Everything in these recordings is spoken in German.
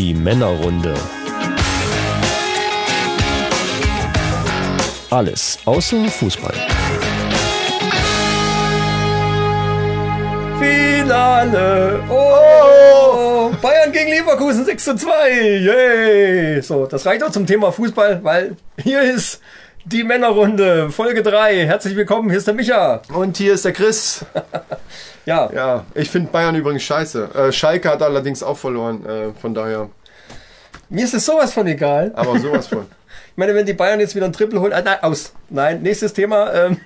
Die Männerrunde. Alles außer Fußball. Finale! Oh! Bayern gegen Leverkusen 6 zu 2! Yay! So, das reicht auch zum Thema Fußball, weil hier ist die Männerrunde, Folge 3. Herzlich willkommen, hier ist der Micha. Und hier ist der Chris. Ja, Ja, ich finde Bayern übrigens scheiße. Äh, Schalke hat allerdings auch verloren, äh, von daher. Mir ist es sowas von egal. Aber sowas von. Ich meine, wenn die Bayern jetzt wieder ein Triple holen, ah, nein, aus. Nein, nächstes Thema. Ähm,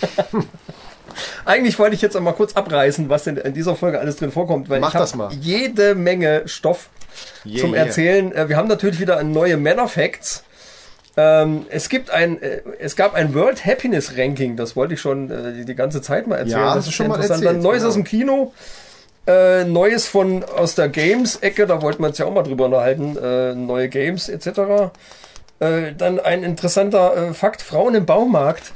Eigentlich wollte ich jetzt auch mal kurz abreißen, was denn in dieser Folge alles drin vorkommt, weil Mach ich habe das mal. jede Menge Stoff Yeah, zum yeah. Erzählen. Äh, Wir haben natürlich wieder neue Männer-Facts. Ähm, es gibt ein, äh, es gab ein World Happiness Ranking, das wollte ich schon äh, die, ganze Zeit mal erzählen. Ja, das du schon mal interessant. erzählt, Neues genau. aus dem Kino, äh, Neues von aus der Games-Ecke, da wollten wir uns ja auch mal drüber unterhalten, äh, neue Games etc. Äh, dann ein interessanter äh, Fakt, Frauen im Baumarkt.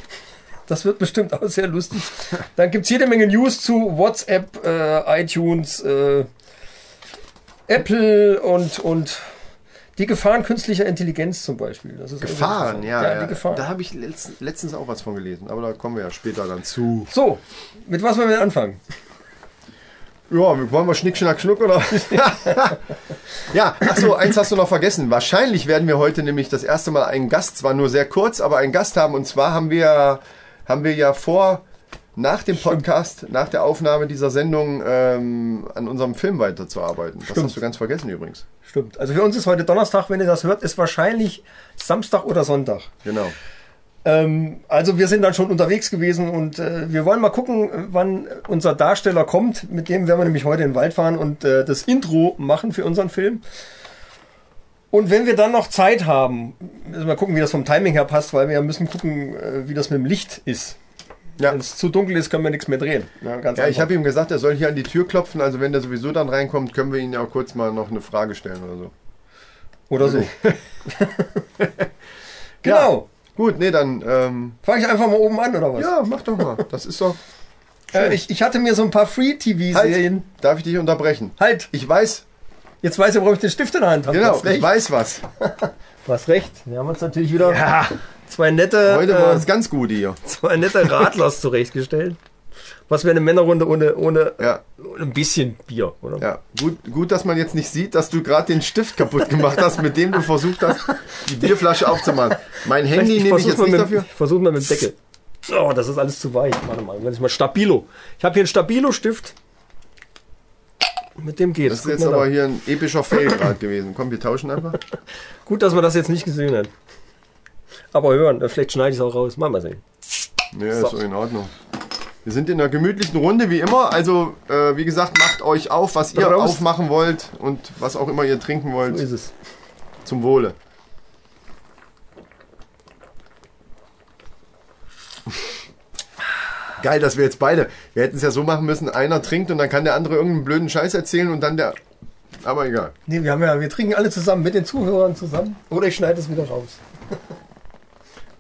Das wird bestimmt auch sehr lustig. Dann gibt's jede Menge News zu WhatsApp, äh, iTunes, äh, Apple und, und die Gefahren künstlicher Intelligenz zum Beispiel. Das ist Gefahren, ja. ja, die Gefahren. Da habe ich letzt, letztens auch was von gelesen, aber da kommen wir ja später dann zu. So, mit was wollen wir anfangen? Ja, wollen wir Schnick, Schnack, Schnuck oder? ja, achso, eins hast du noch vergessen. Wahrscheinlich werden wir heute nämlich das erste Mal einen Gast, zwar nur sehr kurz, aber einen Gast haben. Und zwar haben wir, haben wir ja vor, nach dem Podcast, nach der Aufnahme dieser Sendung ähm, an unserem Film weiterzuarbeiten. Das Stimmt. hast du ganz vergessen übrigens. Stimmt. Also für uns ist heute Donnerstag, wenn ihr das hört, ist wahrscheinlich Samstag oder Sonntag. Genau. Ähm, also wir sind dann schon unterwegs gewesen und äh, wir wollen mal gucken, wann unser Darsteller kommt. Mit dem werden wir nämlich heute in den Wald fahren und äh, das Intro machen für unseren Film. Und wenn wir dann noch Zeit haben, müssen wir gucken, wie das vom Timing her passt, weil wir müssen gucken, äh, wie das mit dem Licht ist. Ja. Wenn es zu dunkel ist, können wir nichts mehr drehen. Ja, ganz Ja, ich habe ihm gesagt, er soll hier an die Tür klopfen. Also wenn der sowieso dann reinkommt, können wir ihn ja auch kurz mal noch eine Frage stellen oder so. Oder so. genau. Gut, nee, dann ähm, Fange ich einfach mal oben an, oder was? ja, mach doch mal. Das ist doch. Äh, ich, ich hatte mir so ein paar Free-TV-Serien. Halt, darf ich dich unterbrechen? Halt. Ich weiß, Jetzt weiß ich, warum ich den Stift in der Hand habe. genau, ich weiß was. Du hast recht. Wir haben uns natürlich wieder zwei nette, Heute war äh, es ganz gut hier. zwei nette Radlers zurechtgestellt. Was wäre eine Männerrunde ohne, ohne, Ja, ein bisschen Bier, oder? ja. Gut, gut, dass man jetzt nicht sieht, dass du gerade den Stift kaputt gemacht hast, mit dem du versucht hast, die Bierflasche aufzumachen. Mein Handy nehme ich jetzt nicht mit, dafür. Ich versuche mal mit dem Deckel. Oh, das ist alles zu weich. Warte mal, wenn ich mal Stabilo. Ich habe hier einen Stabilo-Stift. Mit dem geht Das ist jetzt aber hier ein epischer Fail gerade gewesen. Komm, wir tauschen einfach. Gut, dass man das jetzt nicht gesehen hat. Aber hören, vielleicht schneide ich es auch raus. Mal mal sehen. Nee, ist so in Ordnung. Wir sind in einer gemütlichen Runde wie immer. Also, äh, wie gesagt, macht euch auf, was ihr Raus. aufmachen wollt und was auch immer ihr trinken So wollt. ist es. Zum Wohle. Geil, dass wir jetzt beide. Wir hätten es ja so machen müssen, einer trinkt und dann kann der andere irgendeinen blöden Scheiß erzählen und dann der. Aber egal. Nee, wir haben ja, wir trinken alle zusammen mit den Zuhörern zusammen. Oder ich schneide es wieder raus.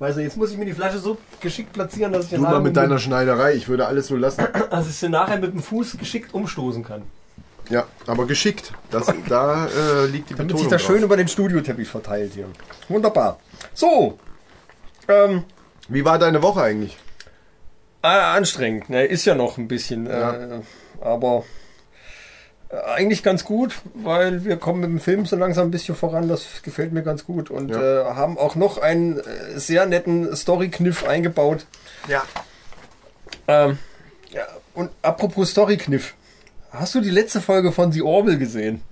Weißt du, jetzt muss ich mir die Flasche so geschickt platzieren, dass ich Du sie mal nachher mit deiner Schneiderei, ich würde alles so lassen. dass ich sie nachher mit dem Fuß geschickt umstoßen kann. Ja, aber geschickt. Das, da äh, liegt die Damit Betonung sich das schön über den Studioteppich verteilt hier. Wunderbar. So. Ähm, Wie war deine Woche eigentlich? ah, anstrengend. Ne, ist ja noch ein bisschen. Ja. Äh, aber eigentlich ganz gut, weil wir kommen mit dem Film so langsam ein bisschen voran. Das gefällt mir ganz gut. Und Ja. äh, haben auch noch einen äh, sehr netten Story-Kniff eingebaut. Ja. Ähm, ja, und apropos Story-Kniff. Hast du die letzte Folge von The Orville gesehen?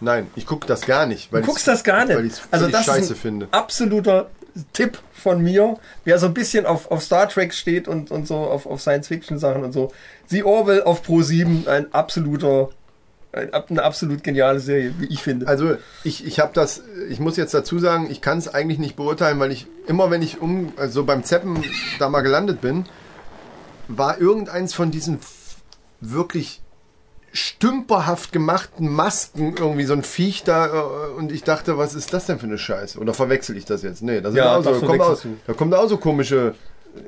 Nein, ich gucke das gar nicht. Weil Du guckst das gar nicht. Weil ich es also das scheiße ist ein finde. absoluter Tipp von mir, wer so ein bisschen auf, auf Star Trek steht und, und so auf, auf Science-Fiction-Sachen und so. The Orwell auf Pro 7, ein absoluter, eine absolut geniale Serie, wie ich finde. Also ich, ich habe das, ich muss jetzt dazu sagen, ich kann es eigentlich nicht beurteilen, weil ich immer, wenn ich um, also beim Zeppen da mal gelandet bin, war irgendeins von diesen wirklich stümperhaft gemachten Masken irgendwie so ein Viech da äh, und ich dachte, was ist das denn für eine Scheiße? Oder verwechsel ich das jetzt? Nee, das sind Ja, auch so, da, kommt auch, da kommt auch so komische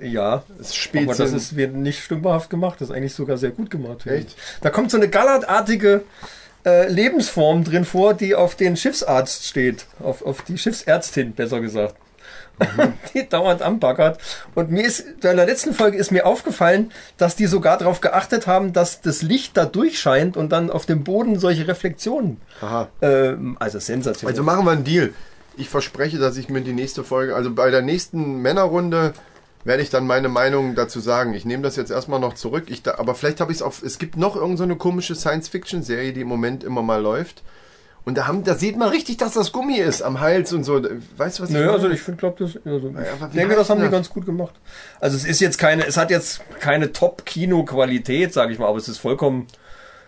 ja, Spezien. aber das ist wird nicht stümperhaft gemacht, das ist eigentlich sogar sehr gut gemacht. Echt? Da kommt so eine gallertartige äh, Lebensform drin vor, die auf den Schiffsarzt steht. Auf, auf die Schiffsärztin, besser gesagt. die dauernd anbaggert. Und mir ist, in der letzten Folge ist mir aufgefallen, dass die sogar darauf geachtet haben, dass das Licht da durchscheint und dann auf dem Boden solche Reflexionen. Aha. Ähm, also sensationell. Also machen wir einen Deal. Ich verspreche, dass ich mir die nächste Folge, also bei der nächsten Männerrunde werde ich dann meine Meinung dazu sagen. Ich nehme das jetzt erstmal noch zurück. Ich da, aber vielleicht habe ich es auf. Es gibt noch irgendeine so eine komische Science-Fiction-Serie, die im Moment immer mal läuft. Und da, haben, da sieht man richtig, dass das Gummi ist am Hals und so. Weißt du, was ich Naja, meine? also ich finde, glaube das. Also, aber ich denke, das haben die das? ganz gut gemacht. Also es ist jetzt keine, es hat jetzt keine Top-Kino-Qualität, sage ich mal, aber es ist vollkommen.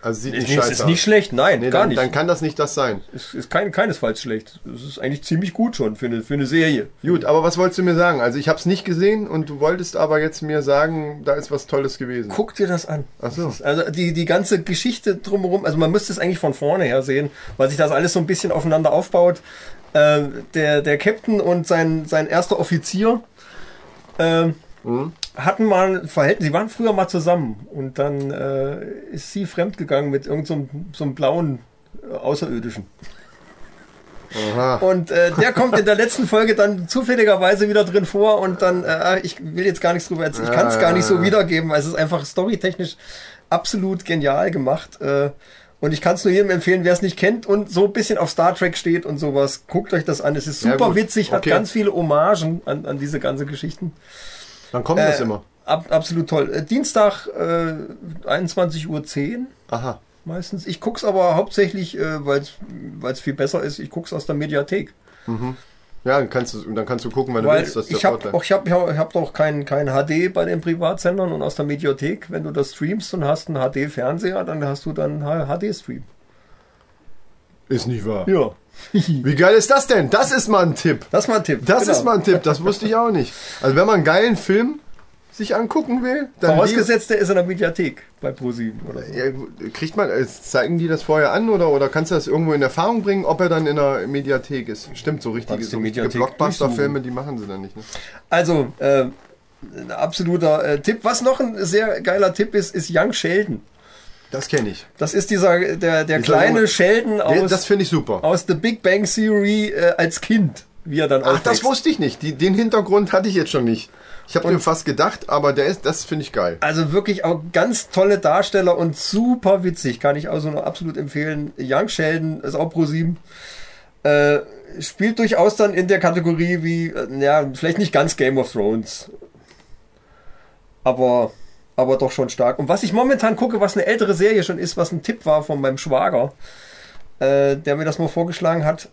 Also sieht Es nicht ist, scheiße ist nicht schlecht, nein, Nee, gar dann, nicht. dann kann das nicht das sein. es ist kein, keinesfalls schlecht. Es ist eigentlich ziemlich gut schon für eine, für eine Serie. Gut, aber was wolltest du mir sagen? Also ich habe es nicht gesehen und du wolltest aber jetzt mir sagen, da ist was Tolles gewesen. Guck dir das an. Ach so. Also die, die ganze Geschichte drumherum, also man müsste es eigentlich von vorne her sehen, weil sich das alles so ein bisschen aufeinander aufbaut. Äh, der, der Captain und sein, sein erster Offizier äh, Mhm. Hatten mal ein Verhältnis, sie waren früher mal zusammen und dann äh, ist sie fremdgegangen mit irgendeinem so, einem- so einem blauen äh, Außerirdischen. Aha. Und äh, der kommt in der letzten Folge dann zufälligerweise wieder drin vor und dann, äh, ich will jetzt gar nichts drüber erzählen, ich kann es gar nicht so wiedergeben, weil es ist einfach storytechnisch absolut genial gemacht. Äh, und ich kann es nur jedem empfehlen, wer es nicht kennt und so ein bisschen auf Star Trek steht und sowas, guckt euch das an. Es ist Ja, super gut. witzig, hat Okay. ganz viele Hommagen an, an diese ganze Geschichten. Dann kommt das Äh, immer. Ab, absolut toll. Äh, Dienstag äh, 21.10 Uhr Aha. meistens. Ich guck's aber hauptsächlich, äh, weil es viel besser ist, ich guck's aus der Mediathek. Ja, dann kannst du, dann kannst du gucken, wenn du Weil willst. Das ich habe Vorteil. ich hab, ich hab doch kein, kein HD bei den Privatsendern und aus der Mediothek, wenn du das streamst und hast einen HD-Fernseher, dann hast du dann HD-Stream. Ist nicht wahr. Ja. Wie geil ist das denn? Das ist mal ein Tipp. Das ist mal ein Tipp. Das Genau. ist mal ein Tipp, das wusste ich auch nicht. Also wenn man einen geilen Film sich angucken will, dann Vorausgesetzt, der ist in der Mediathek bei ProSieben oder so. Ja, kriegt man, äh, zeigen die das vorher an oder, oder kannst du das irgendwo in Erfahrung bringen, ob er dann in der Mediathek ist? Stimmt, so richtige, so Mediathek Blockbuster-Filme, die machen sie dann nicht. Ne? Also, äh, ein absoluter äh, Tipp. Was noch ein sehr geiler Tipp ist, ist Young Sheldon. Das kenne ich. Das ist dieser, der, der Dieser kleine Junge- Sheldon Der- aus, das finde ich super. aus The Big Bang Theory äh, als Kind, wie er dann Ach, das aufwächst. wusste ich nicht. Die, den Hintergrund hatte ich jetzt schon nicht. Ich habe mir fast gedacht, aber der ist, das finde ich geil. Also wirklich auch ganz tolle Darsteller und super witzig. Kann ich also nur absolut empfehlen. Young Sheldon ist auch Pro 7. Äh, spielt durchaus dann in der Kategorie wie, äh, ja, vielleicht nicht ganz Game of Thrones. Aber, aber doch schon stark. Und was ich momentan gucke, was eine ältere Serie schon ist, was ein Tipp war von meinem Schwager, äh, der mir das mal vorgeschlagen hat,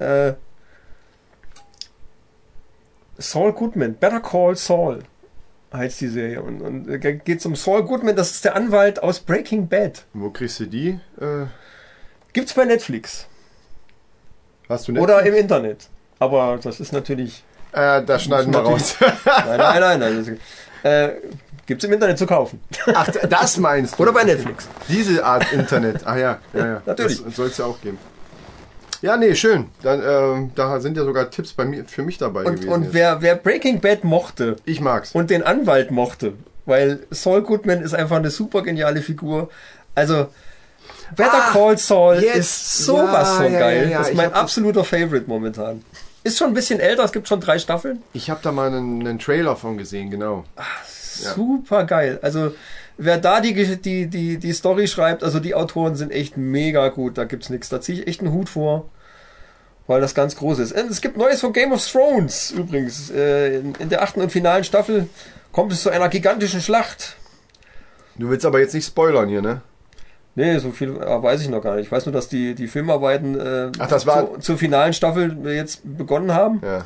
äh, Saul Goodman, Better Call Saul heißt die Serie. Und, und äh, geht es um Saul Goodman, das ist der Anwalt aus Breaking Bad. Wo kriegst du die? Äh, Gibt's bei Netflix hast du nicht? oder im Internet. Aber das ist natürlich. Äh, da schneiden wir raus. Nein, nein, nein. nein äh, gibt's im Internet zu kaufen. Ach, das meinst du? Oder bei Netflix. Diese Art Internet. Ach ja, ja, ja. Natürlich. Das soll es ja auch geben. Ja, nee, schön. Dann, ähm, da sind ja sogar Tipps bei mir, für mich dabei Und, gewesen. und jetzt. wer, wer Breaking Bad mochte ich mag's. und den Anwalt mochte, weil Saul Goodman ist einfach eine super geniale Figur. Also Better Ah, Call Saul jetzt. ist sowas Ja, von ja, geil. ja. Das ist mein das- absoluter Favorite momentan. Ist schon ein bisschen älter, es gibt schon drei Staffeln. Ich habe da mal einen, einen Trailer von gesehen, genau. Ja. Super geil. Also wer da die, die, die, die Story schreibt, also die Autoren sind echt mega gut. Da gibt's nichts. Da ziehe ich echt einen Hut vor, weil das ganz groß ist. Und es gibt Neues von Game of Thrones übrigens. Äh, in, in der achten und finalen Staffel kommt es zu einer gigantischen Schlacht. Du willst aber jetzt nicht spoilern hier, ne? Nee, so viel äh, weiß ich noch gar nicht. Ich weiß nur, dass die, die Filmarbeiten äh, Ach, das war- zu, zur finalen Staffel jetzt begonnen haben Ja. ja.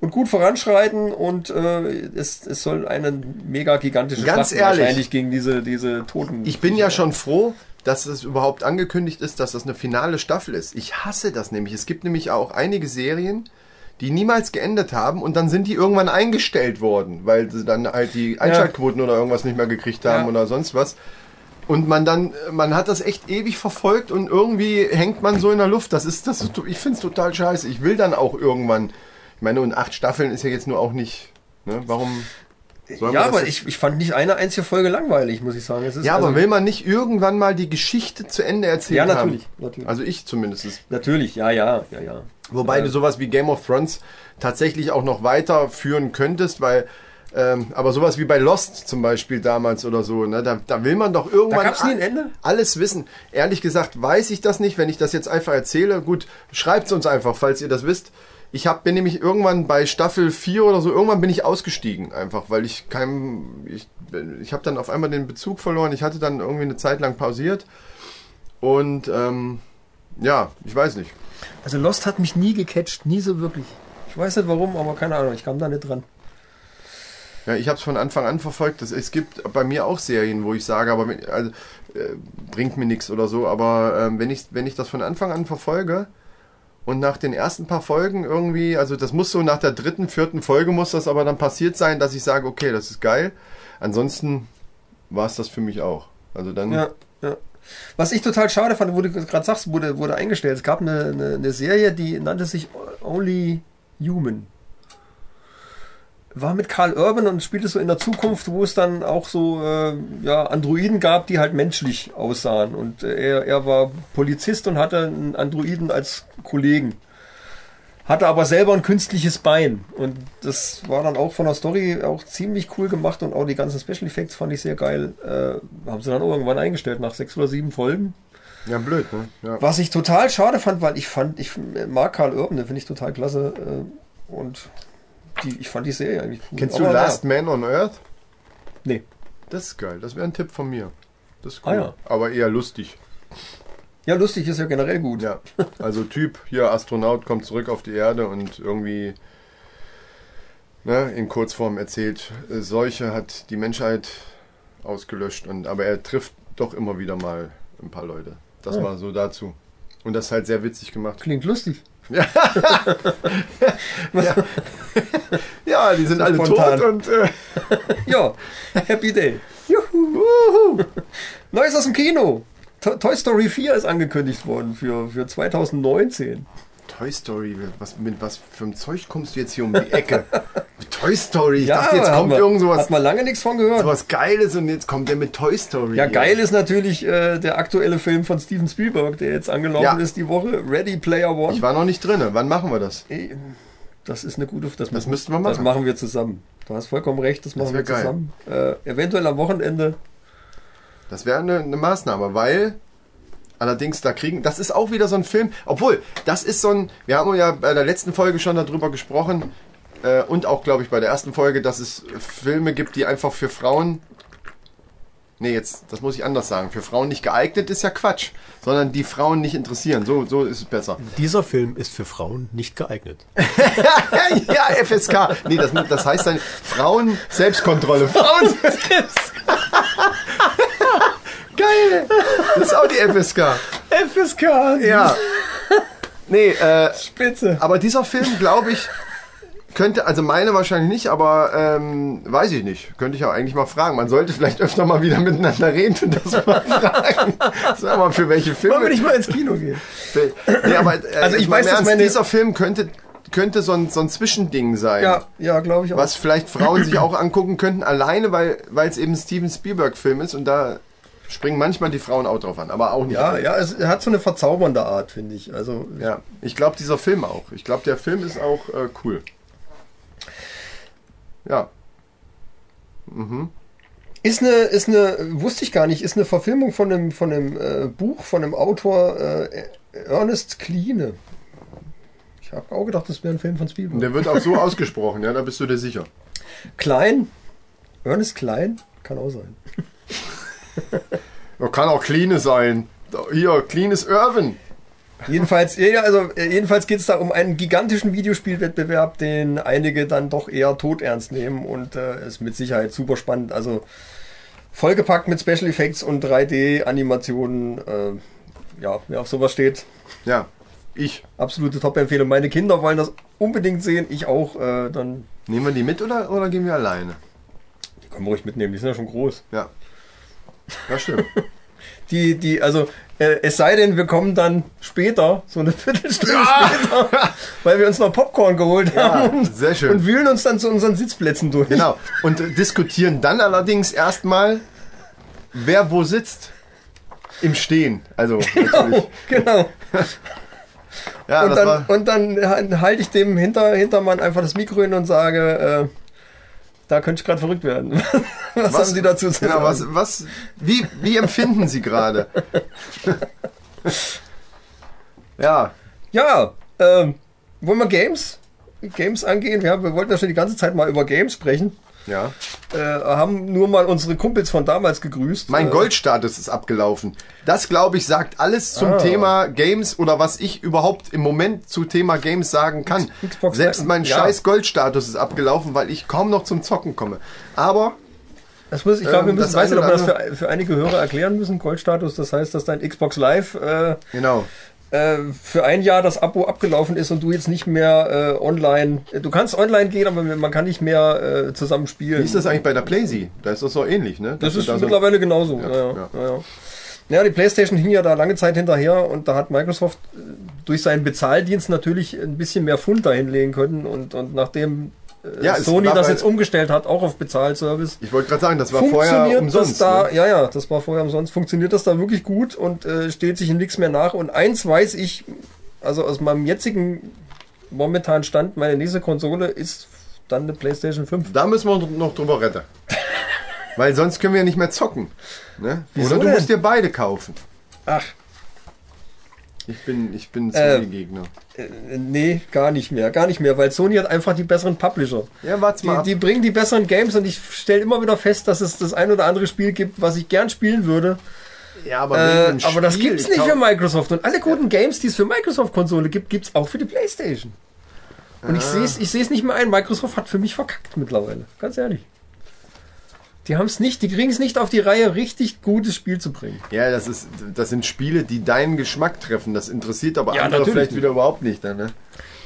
und gut voranschreiten und äh, es, es soll eine mega gigantische Ganz Schlacht ehrlich. wahrscheinlich gegen diese, diese Toten. Ich bin ja schon froh, dass es überhaupt angekündigt ist, dass das eine finale Staffel ist. Ich hasse das nämlich. Es gibt nämlich auch einige Serien, die niemals geendet haben und dann sind die irgendwann eingestellt worden, weil sie dann halt die Einschaltquoten oder irgendwas nicht mehr gekriegt haben Ja. oder sonst was. Und man dann, man hat das echt ewig verfolgt und irgendwie hängt man so in der Luft. Das ist, das ist, ich finde es total scheiße. Ich will dann auch irgendwann, ich meine, und acht Staffeln ist ja jetzt nur auch nicht, ne, warum, ja, aber ich, ich fand nicht eine einzige Folge langweilig, muss ich sagen. Es ist Ja, also, aber will man nicht irgendwann mal die Geschichte zu Ende erzählen Ja, haben? natürlich, natürlich. Also ich zumindest. Natürlich, ja, ja, ja, ja. Wobei Ja. du sowas wie Game of Thrones tatsächlich auch noch weiterführen könntest, weil ähm, aber sowas wie bei Lost zum Beispiel damals oder so, ne, da, da will man doch irgendwann Da gab's nie ein Ende? alles wissen. Ehrlich gesagt weiß ich das nicht, wenn ich das jetzt einfach erzähle. Gut, schreibt's uns einfach, falls ihr das wisst. Ich hab, bin nämlich irgendwann bei Staffel 4 oder so, irgendwann bin ich ausgestiegen einfach, weil ich keinem, ich, ich habe dann auf einmal den Bezug verloren. Ich hatte dann irgendwie eine Zeit lang pausiert und ähm, ja, ich weiß nicht. Also Lost hat mich nie gecatcht, nie so wirklich. Ich weiß nicht warum, aber keine Ahnung, ich kam da nicht dran. Ja, ich habe es von Anfang an verfolgt. Das, es gibt bei mir auch Serien, wo ich sage, aber also, äh, bringt mir nichts oder so. Aber ähm, wenn ich wenn ich das von Anfang an verfolge und nach den ersten paar Folgen irgendwie, also das muss so nach der dritten, vierten Folge muss das aber dann passiert sein, dass ich sage, okay, das ist geil. Ansonsten war es das für mich auch. Also dann Ja, ja. Was ich total schade fand, wo du gerade sagst, wurde, wurde eingestellt. Es gab eine, eine, eine Serie, die nannte sich Only Human. War mit Karl Urban und spielte so in der Zukunft, wo es dann auch so äh, ja, Androiden gab, die halt menschlich aussahen. Und äh, er, er war Polizist und hatte einen Androiden als Kollegen. Hatte aber selber ein künstliches Bein. Und das war dann auch von der Story auch ziemlich cool gemacht und auch die ganzen Special Effects fand ich sehr geil. Äh, haben sie dann irgendwann eingestellt nach sechs oder sieben Folgen. ja blöd, ne? Ja. Was ich total schade fand, weil ich fand, ich mag Karl Urban, den finde ich total klasse. Äh, und die, ich fand die Serie eigentlich cool. Kennst du Aber Last Man on Earth? Nee. Das ist geil. Das wäre ein Tipp von mir. Das ist Ah, cool. ja. Aber eher lustig. Ja, lustig ist ja generell gut. Ja, also Typ, hier Astronaut kommt zurück auf die Erde und irgendwie ne, in Kurzform erzählt, äh, Seuche hat die Menschheit ausgelöscht und aber er trifft doch immer wieder mal ein paar Leute. Das Ja. war so dazu. Und das ist halt sehr witzig gemacht. Klingt lustig. Ja, die sind alle spontan. tot und äh, Ja, Happy Day. Juhu. Neues aus dem Kino. To Toy Story 4 ist angekündigt worden für, für 2019. Toy Story, was, mit was für einem Zeug kommst du jetzt hier um die Ecke? Toy Story, ich dachte, jetzt kommt man- irgend sowas, Hat man lange nichts von gehört. sowas Geiles und jetzt kommt der mit Toy Story. Ja, geil ist natürlich äh, der aktuelle Film von Steven Spielberg, der jetzt angelaufen Ja. ist die Woche. Ready Player One. Ich war noch nicht drin. Wann machen wir das? Das ist eine gute. Das, Das müssten wir Das machen. machen wir zusammen. Du hast vollkommen recht, das machen wär wir geil. zusammen. Äh, eventuell am Wochenende. Das wäre eine, eine Maßnahme, weil allerdings da kriegen, das ist auch wieder so ein Film, obwohl, das ist so ein, wir haben ja bei der letzten Folge schon darüber gesprochen äh, und auch, glaube ich, bei der ersten Folge, dass es Filme gibt, die einfach für Frauen, nee, jetzt, das muss ich anders sagen, für Frauen nicht geeignet ist ja Quatsch, sondern die Frauen nicht interessieren, so, so ist es besser. Dieser Film ist für Frauen nicht geeignet. ja, FSK, nee, das, das heißt dann Frauen Selbstkontrolle, Frauen Geil, das ist auch die FSK. FSK! Ja. Nee, äh, Spitze. aber dieser Film, glaube ich, könnte, also meine wahrscheinlich nicht, aber ähm, weiß ich nicht. Könnte ich auch eigentlich mal fragen. Man sollte vielleicht öfter mal wieder miteinander reden und das mal fragen. Sag mal, für welche Filme. Wollen wir nicht mal ins Kino gehen? Nee, aber, äh, Also ich weiß, dass meine- dieser Film könnte, könnte so ein, so ein Zwischending sein. Ja, ja, glaube ich auch. Was vielleicht Frauen sich auch angucken könnten, alleine weil weil es eben ein Steven Spielberg-Film ist und da springen manchmal die Frauen auch drauf an, aber auch nicht. Ja, alle. ja, es hat so eine verzaubernde Art, finde ich. Also, Ja, ich glaube, dieser Film auch. Ich glaube, der Film ist auch äh, cool. Ja. Ist eine, ist eine, wusste ich gar nicht, ist eine Verfilmung von einem, von einem äh, Buch von einem Autor äh, Ernest Kline. Ich habe auch gedacht, das wäre ein Film von Spielberg. der wird auch so ausgesprochen, ja, da bist du dir sicher. Klein? Ernest Klein? Kann auch sein. Kann auch Clean sein. Hier, Clean ist Irvin. Jedenfalls, also äh, jedenfalls geht es da um einen gigantischen Videospielwettbewerb, den einige dann doch eher todernst nehmen und äh, ist mit Sicherheit super spannend. Also vollgepackt mit Special Effects und 3D-Animationen. Äh, ja, wer auf sowas steht, Ja, ich. absolute Top-Empfehlung. Meine Kinder wollen das unbedingt sehen, ich auch. Äh, dann Nehmen wir die mit oder, oder gehen wir alleine? die können wir ruhig mitnehmen, die sind ja schon groß. Ja. Das stimmt. Die, die, also, äh, es sei denn, wir kommen dann später, so eine Viertelstunde später, weil wir uns noch Popcorn geholt haben und, sehr schön. und wühlen uns dann zu unseren Sitzplätzen durch. Genau. Und äh, diskutieren dann allerdings erstmal, wer wo sitzt. Im Stehen. Also, natürlich. Genau. Ja, und, das dann, war. und dann halte ich dem Hinter, Hintermann einfach das Mikro hin und sage, äh, da könnte ich gerade verrückt werden. was, haben Sie dazu zu Genau, sagen? was, was, wie, wie empfinden Sie gerade? ja, Ja, ähm, wollen wir Games? Games angehen? Haben, wir wollten ja schon die ganze Zeit mal über Games sprechen. Ja. Äh, haben nur mal unsere Kumpels von damals gegrüßt. Mein äh, Goldstatus ist abgelaufen. Das, glaube ich, sagt alles zum Ah. Thema Games oder was ich überhaupt im Moment zu Thema Games sagen kann. Xbox Selbst mein ja. scheiß Goldstatus ist abgelaufen, weil ich kaum noch zum Zocken komme. Aber Das muss, ich glaube, wir Ähm, müssen, das weiß nicht, ob wir das für, für einige Hörer erklären müssen. Goldstatus, das heißt, dass dein Xbox Live äh, genau. Äh, für ein Jahr das Abo abgelaufen ist und du jetzt nicht mehr äh, online, äh, du kannst online gehen, aber man kann nicht mehr äh, zusammen spielen. Wie ist das eigentlich bei der Playsee? Da ist das so ähnlich, ne? Das Dass ist da so- mittlerweile genauso. Ja, ja, ja. ja. Die PlayStation hing ja da lange Zeit hinterher und da hat Microsoft äh, durch seinen Bezahldienst natürlich ein bisschen mehr Pfund dahinlegen können und, und nachdem Ja, es Sony das jetzt umgestellt hat, auch auf Bezahlservice, Ich wollte gerade sagen, das war vorher umsonst. das da, ne? ja, ja, das war vorher umsonst, funktioniert das da wirklich gut und äh, steht sich in nichts mehr nach. Und eins weiß ich, also aus meinem jetzigen momentanen Stand, meine nächste Konsole ist dann eine PlayStation 5. Da müssen wir noch drüber retten. Weil sonst können wir ja nicht mehr zocken. Ne? Wieso Oder du denn? musst dir beide kaufen. Ach, Ich bin, ich bin Äh, Sony-Gegner. äh, nee, gar nicht mehr, gar nicht mehr, weil Sony hat einfach die besseren Publisher. Ja, warte mal Die, die bringen die besseren Games und ich stelle immer wieder fest, dass es das ein oder andere Spiel gibt, was ich gern spielen würde. ja, aber, Äh, dem aber das Spiel, gibt's ich nicht für Microsoft. Und alle guten Games, die es für Microsoft-Konsole gibt, gibt's auch für die Playstation. Und Ah. ich sehe es ich seh's nicht mehr ein. Microsoft hat für mich verkackt mittlerweile. Ganz ehrlich. Die haben es nicht, die kriegen es nicht auf die Reihe, richtig gutes Spiel zu bringen. Ja, das, ist, das sind Spiele, die deinen Geschmack treffen. Das interessiert aber Ja, andere vielleicht nicht. wieder überhaupt nicht. Dann, ne?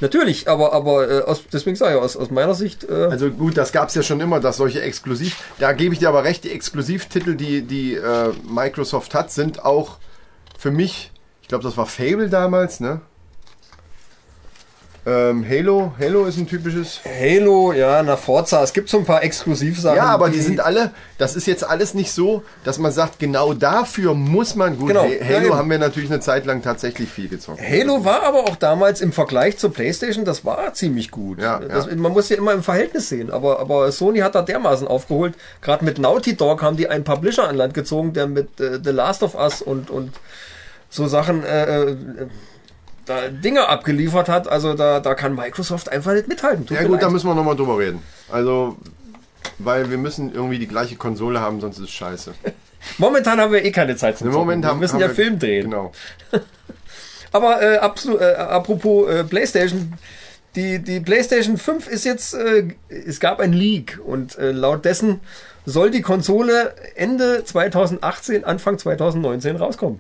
Natürlich, aber, aber äh, aus, deswegen sage ich, aus, aus meiner Sicht, äh, Also gut, das gab es ja schon immer, dass solche Exklusiv... Da gebe ich dir aber recht, die Exklusivtitel, die, die äh, Microsoft hat, sind auch für mich... Ich glaube, das war Fable damals, ne? Ähm, Halo, Halo ist ein typisches Halo, ja, na Forza, es gibt so ein paar Exklusivsachen. Ja, aber die sind alle, das ist jetzt alles nicht so, dass man sagt, genau dafür muss man gut. Genau, Ha- ja, Halo eben. haben wir natürlich eine Zeit lang tatsächlich viel gezockt. Halo war aber auch damals im Vergleich zur PlayStation, das war ziemlich gut. Ja, das, ja. Man muss ja immer im Verhältnis sehen, aber, aber Sony hat da dermaßen aufgeholt. Gerade mit Naughty Dog haben die einen Publisher an Land gezogen, der mit äh, The Last of Us und, und so Sachen äh, äh, da Dinge abgeliefert hat. Also da, da kann Microsoft einfach nicht mithalten. Tut Ja gut, da müssen wir nochmal drüber reden. Also, weil wir müssen irgendwie die gleiche Konsole haben, sonst ist es scheiße. Momentan haben wir eh keine Zeit zum Im Moment haben wir müssen haben ja wir- Film drehen. Genau. Aber äh, absolut, äh, apropos äh, PlayStation, die, die PlayStation 5 ist jetzt, äh, es gab ein Leak und äh, laut dessen soll die Konsole Ende 2018, Anfang 2019 rauskommen.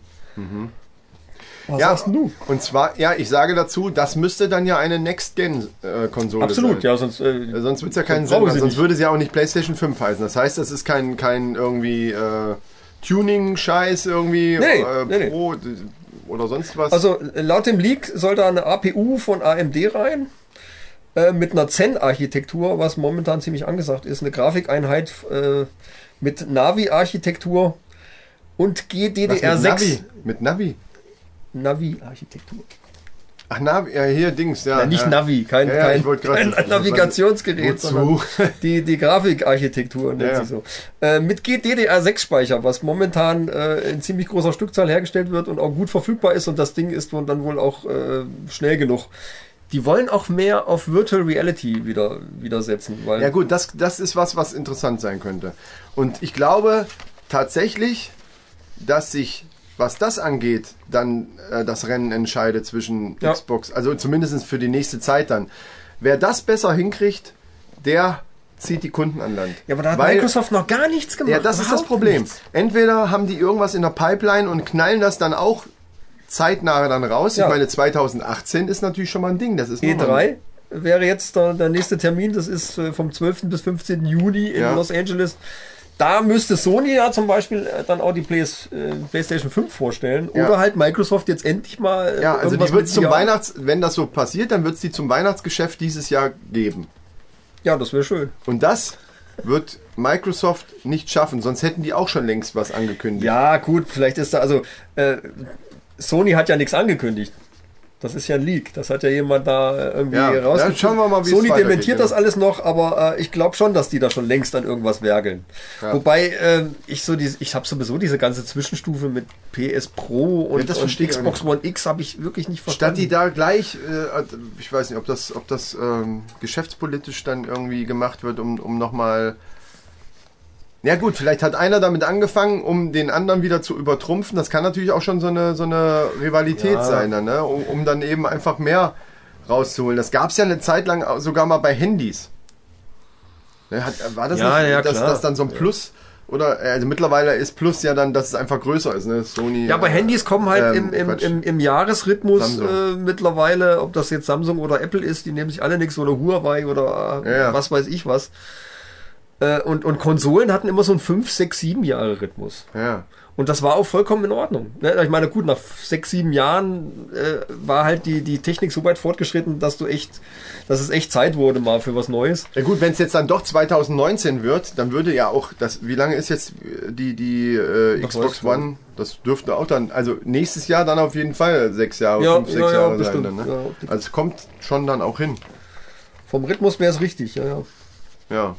Was Ja, sagst du? und zwar, ja, ich sage dazu, das müsste dann ja eine Next-Gen-Konsole Absolut, sein. ja, sonst äh, Ja, Sonst wird es ja keinen Sonst Sinn machen, sonst würde es ja auch nicht PlayStation 5 heißen. Das heißt, das ist kein, kein irgendwie äh, Tuning-Scheiß irgendwie Nee, äh, nee, nee. Pro d- oder sonst was. Also äh, laut dem Leak soll da eine APU von AMD rein. Äh, mit einer Zen-Architektur, was momentan ziemlich angesagt ist. Eine Grafikeinheit äh, mit Navi-Architektur und Was, mit GDDR6. Navi. Mit Navi. Navi-Architektur. Ach, Navi, ja, hier Dings, ja. Ja, nicht ja. Navi, kein, Ja, kein, kein Navigationsgerät, Wozu? sondern die, die Grafikarchitektur nennt sich so. Äh, mit GDDR6-Speicher, was momentan äh, in ziemlich großer Stückzahl hergestellt wird und auch gut verfügbar ist und das Ding ist dann wohl auch äh, schnell genug. Die wollen auch mehr auf Virtual Reality wieder, wieder setzen, weil Ja gut, das, das ist was, was interessant sein könnte. Und ich glaube tatsächlich, dass sich, was das angeht, dann äh, das Rennen entscheidet zwischen Ja. Xbox, also zumindest für die nächste Zeit dann. Wer das besser hinkriegt, der zieht die Kunden an Land. ja, aber da hat Weil- Microsoft noch gar nichts gemacht. Ja, das ist das Problem. nichts. Entweder haben die irgendwas in der Pipeline und knallen das dann auch zeitnah dann raus. Ja. Ich meine, 2018 ist natürlich schon mal ein Ding. Das ist nochmal- E3 wäre jetzt der, der nächste Termin, das ist äh, vom 12. bis 15. Juni in Ja. Los Angeles. Da müsste Sony ja zum Beispiel äh, dann auch die Plays, äh, PlayStation 5 vorstellen. Ja. Oder halt Microsoft jetzt endlich mal. äh, Ja, also die wird zum. Weihnachts, wenn das so passiert, dann wird es die zum Weihnachtsgeschäft dieses Jahr geben. Ja, das wäre schön. Und das wird Microsoft nicht schaffen, sonst hätten die auch schon längst was angekündigt. Ja, gut, vielleicht ist da, also äh, Sony hat ja nichts angekündigt. Das ist ja ein Leak. Das hat ja jemand da äh, irgendwie Ja, rausgefunden. ja, schauen wir mal, wie Sony dementiert ja. das alles noch, aber äh, ich glaube schon, dass die da schon längst an irgendwas werkeln. Ja. Wobei äh, ich so diese, ich habe sowieso diese ganze Zwischenstufe mit PS Pro und, das und Xbox One X habe ich wirklich nicht Statt verstanden. die da gleich, äh, ich weiß nicht, ob das, ob das ähm, geschäftspolitisch dann irgendwie gemacht wird, um, um nochmal. Ja gut, vielleicht hat einer damit angefangen, um den anderen wieder zu übertrumpfen. Das kann natürlich auch schon so eine, so eine Rivalität Ja. sein, ne? um, um dann eben einfach mehr rauszuholen. Das gab es ja eine Zeit lang sogar mal bei Handys. Ne, hat, war das Ja, nicht, ja, dass das dann so ein Plus oder äh, also mittlerweile ist Plus ja dann, dass es einfach größer ist, ne? Sony. ja, aber äh, Handys kommen halt ähm, im, im, im, im Jahresrhythmus äh, mittlerweile, ob das jetzt Samsung oder Apple ist, die nehmen sich alle nichts oder Huawei oder äh, ja. was weiß ich was. Äh, und, und Konsolen hatten immer so einen 5, 6, 7 Jahre Rhythmus. Ja. Und das war auch vollkommen in Ordnung. Ne? Ich meine, gut, nach sechs, sieben Jahren äh, war halt die, die Technik so weit fortgeschritten, dass du echt, dass es echt Zeit wurde mal für was Neues. Ja gut, wenn es jetzt dann doch 2019 wird, dann würde ja auch das. Wie lange ist jetzt die die äh, Xbox One? Das dürfte auch dann, also nächstes Jahr dann auf jeden Fall sechs Jahre, Ja, fünf, sechs ja, ja, Jahre sein. bestimmt. Dann, ne? Also es kommt schon dann auch hin. Vom Rhythmus wäre es richtig, ja, ja. Ja.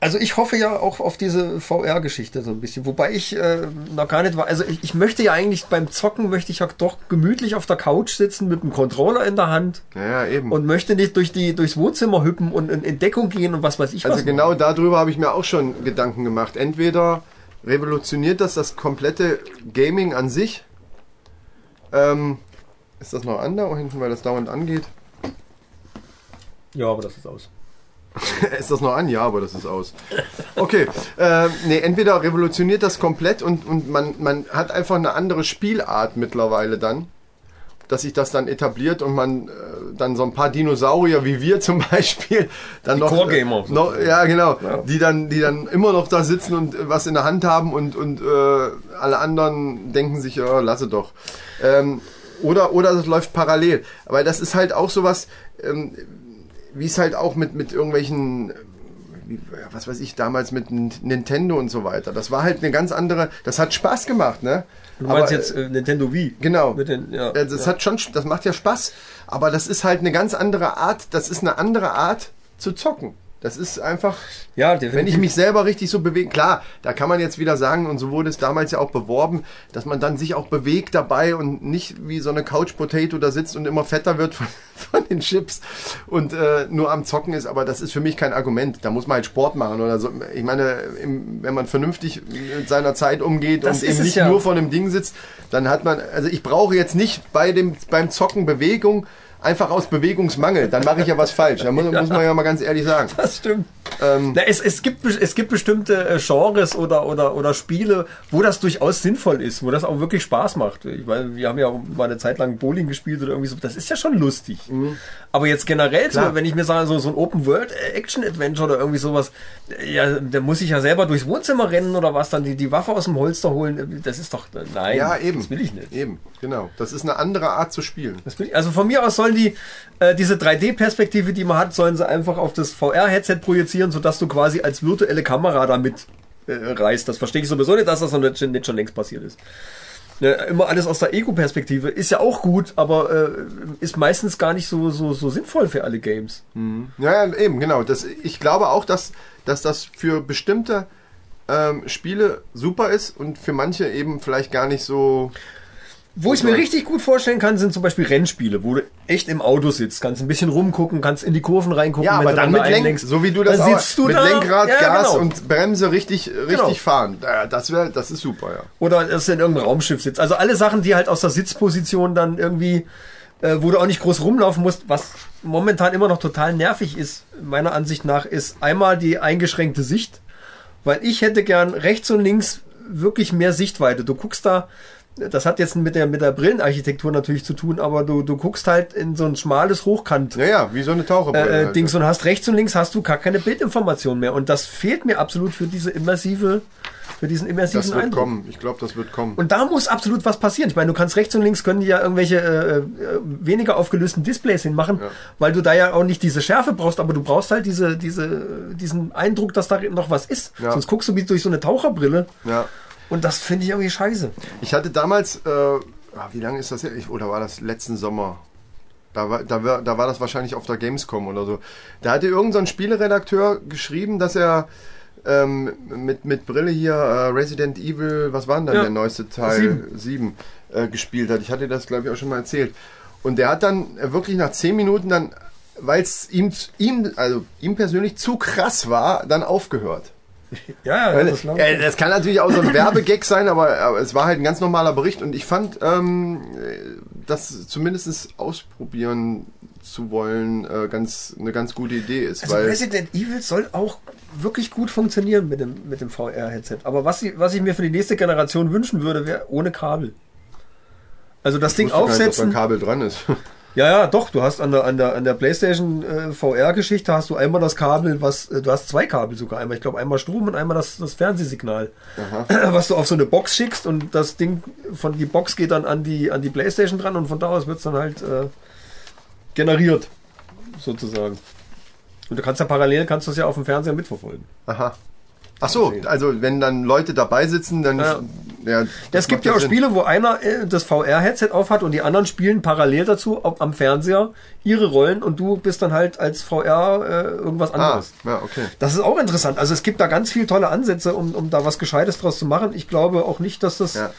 Also ich hoffe ja auch auf diese VR-Geschichte so ein bisschen, wobei ich äh, noch gar nicht war. Also ich, ich möchte ja eigentlich beim Zocken möchte ich ja doch gemütlich auf der Couch sitzen mit dem Controller in der Hand Ja, ja, eben. und möchte nicht durch die durchs Wohnzimmer hüppen und in, in Deckung gehen und was weiß ich also genau machen. darüber habe ich mir auch schon Gedanken gemacht. Entweder revolutioniert das das komplette Gaming an sich. Ähm, ist das noch an da hinten, weil das dauernd angeht? Ja, aber das ist aus. ist das noch an? Ja, aber das ist aus. Okay. Äh, nee, entweder revolutioniert das komplett und, und man, man hat einfach eine andere Spielart mittlerweile dann, dass sich das dann etabliert und man äh, dann so ein paar Dinosaurier wie wir zum Beispiel dann Die noch, Core-Gamer. äh, noch ja genau, Ja. die dann die dann immer noch da sitzen und äh, was in der Hand haben und und äh, alle anderen denken sich ja lasse doch. Ähm, oder oder das läuft parallel, aber das ist halt auch sowas ähm, wie es halt auch mit, mit irgendwelchen, wie, was weiß ich, damals mit Nintendo und so weiter. Das war halt eine ganz andere, das hat Spaß gemacht, ne? Du meinst Aber, jetzt äh, Nintendo Wii? Genau. Den, ja, äh, das ja. hat schon, das macht ja Spaß. Aber das ist halt eine ganz andere Art, das ist eine andere Art zu zocken. Das ist einfach, ja, definitiv. wenn ich mich selber richtig so bewege, klar, da kann man jetzt wieder sagen, und so wurde es damals ja auch beworben, dass man dann sich auch bewegt dabei und nicht wie so eine Couch Potato da sitzt und immer fetter wird von, von den Chips und äh, nur am Zocken ist, aber das ist für mich kein Argument. Da muss man halt Sport machen oder so. Ich meine, im, wenn man vernünftig mit seiner Zeit umgeht Das und eben nicht ja. nur vor einem Ding sitzt, dann hat man, also ich brauche jetzt nicht bei dem, beim Zocken Bewegung, einfach aus Bewegungsmangel, dann mache ich ja was falsch. Da muss, muss man ja mal ganz ehrlich sagen. Das stimmt. Ähm, Na, es, es, gibt, es gibt bestimmte äh, Genres oder, oder, oder Spiele, wo das durchaus sinnvoll ist, wo das auch wirklich Spaß macht. Ich meine, wir haben ja auch mal eine Zeit lang Bowling gespielt oder irgendwie so. Das ist ja schon lustig. Aber jetzt generell, so, wenn ich mir sage, so, so ein Open-World-Action-Adventure oder irgendwie sowas, äh, ja, da muss ich ja selber durchs Wohnzimmer rennen oder was, dann die, die Waffe aus dem Holster holen. Das ist doch, nein, Ja, eben. das will ich nicht. Eben, genau. Das ist eine andere Art zu spielen. Also von mir aus sollen die äh, diese 3D-Perspektive, die man hat, sollen sie einfach auf das VR-Headset projizieren, sodass du quasi als virtuelle Kamera damit äh, reist. Das verstehe ich sowieso nicht, dass das noch nicht, schon längst passiert ist. Ja, immer alles aus der Ego-Perspektive ist ja auch gut, aber äh, ist meistens gar nicht so, so, so sinnvoll für alle Games. Ja, ja, eben, genau. Das, ich glaube auch, dass, dass das für bestimmte ähm, Spiele super ist und für manche eben vielleicht gar nicht so. Wo ich mir richtig gut vorstellen kann, sind zum Beispiel Rennspiele, wo du echt im Auto sitzt, kannst ein bisschen rumgucken, kannst in die Kurven reingucken. Ja, aber du dann mit Lenk, so wie du das dann auch, du mit da, Lenkrad, ja, Gas genau. und Bremse richtig, richtig Genau. fahren. Das wäre, das ist super, ja. Oder dass du in irgendeinem Raumschiff sitzt. Also alle Sachen, die halt aus der Sitzposition dann irgendwie, äh, wo du auch nicht groß rumlaufen musst, was momentan immer noch total nervig ist, meiner Ansicht nach, ist einmal die eingeschränkte Sicht. Weil ich hätte gern rechts und links wirklich mehr Sichtweite. Du guckst da das hat jetzt mit der, mit der Brillenarchitektur natürlich zu tun, aber du, du guckst halt in so ein schmales Hochkant. Ja, ja, wie so eine Taucherbrille. Äh, halt. Dings und hast rechts und links hast du gar keine Bildinformation mehr und das fehlt mir absolut für diese immersive, für diesen immersiven das wird Eindruck. kommen. Ich glaube, das wird kommen. Und da muss absolut was passieren. Ich meine, du kannst rechts und links können die ja irgendwelche äh, äh, weniger aufgelösten Displays hinmachen, Ja. weil du da ja auch nicht diese Schärfe brauchst, aber du brauchst halt diese, diese, diesen Eindruck, dass da noch was ist. Ja. Sonst guckst du wie durch so eine Taucherbrille ja. Und das finde ich irgendwie scheiße. Ich hatte damals, äh, ah, wie lange ist das her? Ich, oder war das letzten Sommer? Da war, da, war, da war das wahrscheinlich auf der Gamescom oder so. Da hatte irgendein so Spieleredakteur geschrieben, dass er ähm, mit, mit Brille hier äh, Resident Evil, was war denn dann Ja, der neueste Teil? sieben. Sieben, äh, gespielt hat. Ich hatte das, glaube ich, auch schon mal erzählt. Und der hat dann äh, wirklich nach zehn Minuten dann, weil es ihm, ihm, also ihm persönlich zu krass war, dann aufgehört. Ja, ja, das, äh, das kann natürlich auch so ein Werbegag sein, aber, aber es war halt ein ganz normaler Bericht und ich fand, ähm, das zumindest ausprobieren zu wollen, äh, ganz, eine ganz gute Idee ist. Also weil, Resident Evil soll auch wirklich gut funktionieren mit dem, mit dem VR-Headset. Aber was, ich- was ich mir für die nächste Generation wünschen würde, wäre ohne Kabel. Also das ich Ding gar nicht, ob ein aufsetzen. Kabel dran ist. Ja, ja, doch. Du hast an der, an der, an der PlayStation äh, VR-Geschichte hast du einmal das Kabel, was äh, du hast zwei Kabel sogar. Einmal, ich glaube, einmal Strom und einmal das, das Fernsehsignal, was du auf so eine Box schickst und das Ding von die Box geht dann an die an die PlayStation dran und von da aus wird's dann halt äh, generiert, sozusagen. Und du kannst ja parallel kannst du es ja auf dem Fernseher mitverfolgen. Aha. Ach so, also wenn dann Leute dabei sitzen, dann Ja. ja, Es gibt ja auch Sinn. Spiele, wo einer äh, das VR-Headset aufhat und die anderen spielen parallel dazu am Fernseher ihre Rollen und du bist dann halt als VR äh, irgendwas Ah, anderes. ja, okay. Das ist auch interessant. Also es gibt da ganz viele tolle Ansätze, um, um da was Gescheites draus zu machen. Ich glaube auch nicht, dass das, Ja.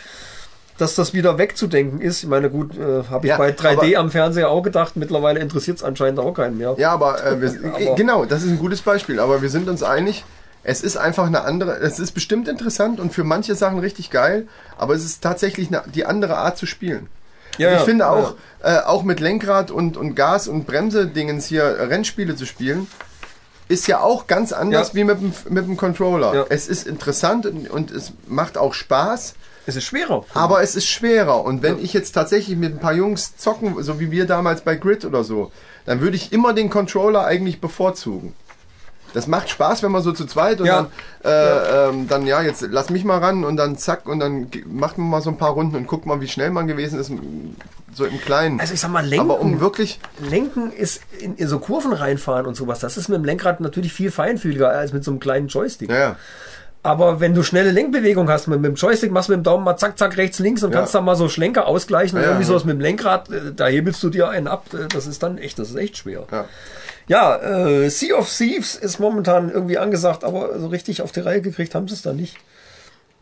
dass das wieder wegzudenken ist. Ich meine, gut, äh, habe ich Ja, bei 3D aber- am Fernseher auch gedacht. Mittlerweile interessiert es anscheinend auch keinen mehr. Ja, aber, äh, wir, Aber- genau, das ist ein gutes Beispiel. Aber wir sind uns einig, es ist einfach eine andere, es ist bestimmt interessant und für manche Sachen richtig geil, aber es ist tatsächlich eine, die andere Art zu spielen. Ja, ich finde ja. auch, äh, auch mit Lenkrad und, und Gas und Bremse-Dingens hier äh, Rennspiele zu spielen, ist ja auch ganz anders Ja. wie mit dem, mit dem Controller. Es ist interessant und, und es macht auch Spaß, Es ist schwerer. aber es ist schwerer. Und wenn ich jetzt tatsächlich mit ein paar Jungs zocken, so wie wir damals bei Grid oder so, dann würde ich immer den Controller eigentlich bevorzugen. Das macht Spaß, wenn man so zu zweit und Ja. dann, äh, Ähm, dann, ja, jetzt lass mich mal ran und dann zack und dann macht man mal so ein paar Runden und guckt mal, wie schnell man gewesen ist, so im Kleinen. Also ich sag mal, lenken, Aber um wirklich, lenken ist in, in so Kurven reinfahren und sowas. Das ist mit dem Lenkrad natürlich viel feinfühliger als mit so einem kleinen Joystick. naja, Aber wenn du schnelle Lenkbewegung hast, mit, mit dem Joystick machst du mit dem Daumen mal zack, zack, rechts, links und Ja. kannst dann mal so Schlenker ausgleichen und Ja, irgendwie ja. sowas mit dem Lenkrad, äh, da hebelst du dir einen ab. äh, Das ist dann echt, das ist echt schwer. ja. Ja, äh, Sea of Thieves ist momentan irgendwie angesagt, aber so richtig auf die Reihe gekriegt haben sie es da nicht.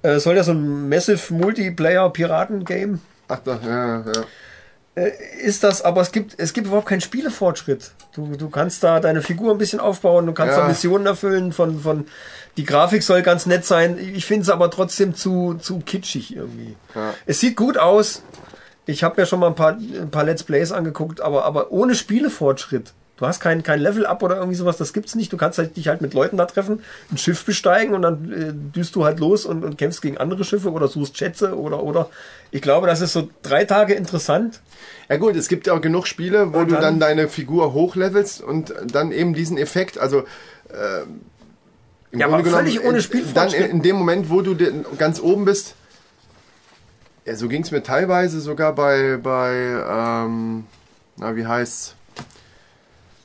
Äh, es soll ja so ein Massive Multiplayer Piraten-Game Ach, da, ja, ja. ist das, aber es gibt, es gibt überhaupt keinen Spielefortschritt. Du, du kannst da deine Figur ein bisschen aufbauen, du kannst Ja. da Missionen erfüllen von, von, die Grafik soll ganz nett sein. Ich finde es aber trotzdem zu, zu kitschig irgendwie. Ja. Es sieht gut aus. Ich habe mir schon mal ein paar, ein paar Let's Plays angeguckt, aber, aber ohne Spielefortschritt. Du hast kein, kein Level-Up oder irgendwie sowas, das gibt's nicht. Du kannst halt dich halt mit Leuten da treffen, ein Schiff besteigen und dann äh, düst du halt los und, und kämpfst gegen andere Schiffe oder suchst Schätze oder, oder. Ich glaube, das ist so drei Tage interessant. Ja gut, es gibt ja auch genug Spiele, wo Und du dann- dann deine Figur hochlevelst und dann eben diesen Effekt, also äh, im Ja, aber völlig ohne Spielfortschritt. Dann in, in dem Moment, wo du ganz oben bist, ja, so ging es mir teilweise sogar bei, bei ähm, na wie heißt's,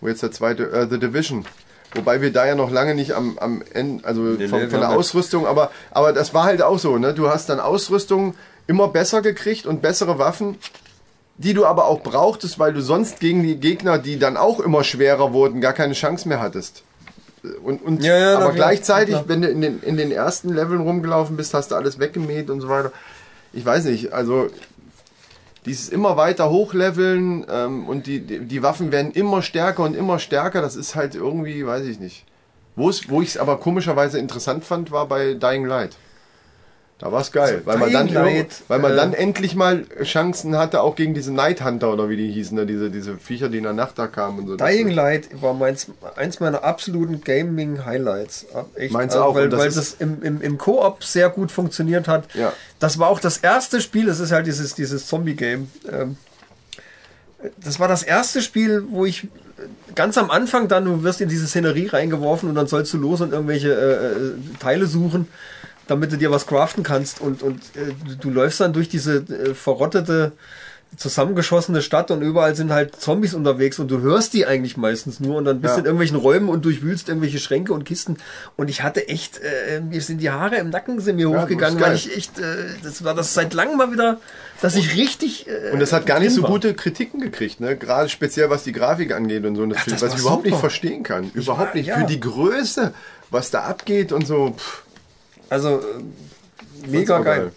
wo jetzt der zweite, äh, The Division. Wobei wir da ja noch lange nicht am, am Ende, also Nee, von, nee, von der Ausrüstung, aber, aber das war halt auch so, ne? Du hast dann Ausrüstung immer besser gekriegt und bessere Waffen, die du aber auch brauchtest, weil du sonst gegen die Gegner, die dann auch immer schwerer wurden, gar keine Chance mehr hattest. Und, und Ja, ja, aber gleichzeitig, klar. wenn du in den, in den ersten Leveln rumgelaufen bist, hast du alles weggemäht und so weiter. Ich weiß nicht, also dieses immer weiter hochleveln ähm, und die, die, die Waffen werden immer stärker und immer stärker, das ist halt irgendwie, weiß ich nicht. Wo es- wo ich es aber komischerweise interessant fand, war bei Dying Light. Da war es geil, weil man, dann, weil man äh, dann endlich mal Chancen hatte, auch gegen diese Night Hunter oder wie die hießen, ne? diese, diese Viecher, die in der Nacht da kamen und so. Dying Light war meins, eins meiner absoluten Gaming-Highlights. Echt, Meins also, auch, Weil, das weil das im, im, im Koop sehr gut funktioniert hat. Ja. Das war auch das erste Spiel, es ist halt dieses, dieses Zombie-Game. Ähm, das war das erste Spiel, wo ich ganz am Anfang dann, du wirst in diese Szenerie reingeworfen und dann sollst du los und irgendwelche äh, äh, Teile suchen, damit du dir was craften kannst und, und äh, du, du läufst dann durch diese äh, verrottete, zusammengeschossene Stadt und überall sind halt Zombies unterwegs und du hörst die eigentlich meistens nur und dann bist du Ja. in irgendwelchen Räumen und durchwühlst irgendwelche Schränke und Kisten und ich hatte echt, äh, mir sind die Haare im Nacken sind mir Ja, hochgegangen, weil ich echt, äh, das war das seit langem mal wieder, dass ich richtig äh, Und das hat gar nicht so war. gute Kritiken gekriegt, ne? Gerade speziell was die Grafik angeht und so. Und das, Ach, das was ich überhaupt super. nicht verstehen kann. Überhaupt war- nicht. ja. Für die Größe, was da abgeht und so. Pff, Also äh, mega geil. geil.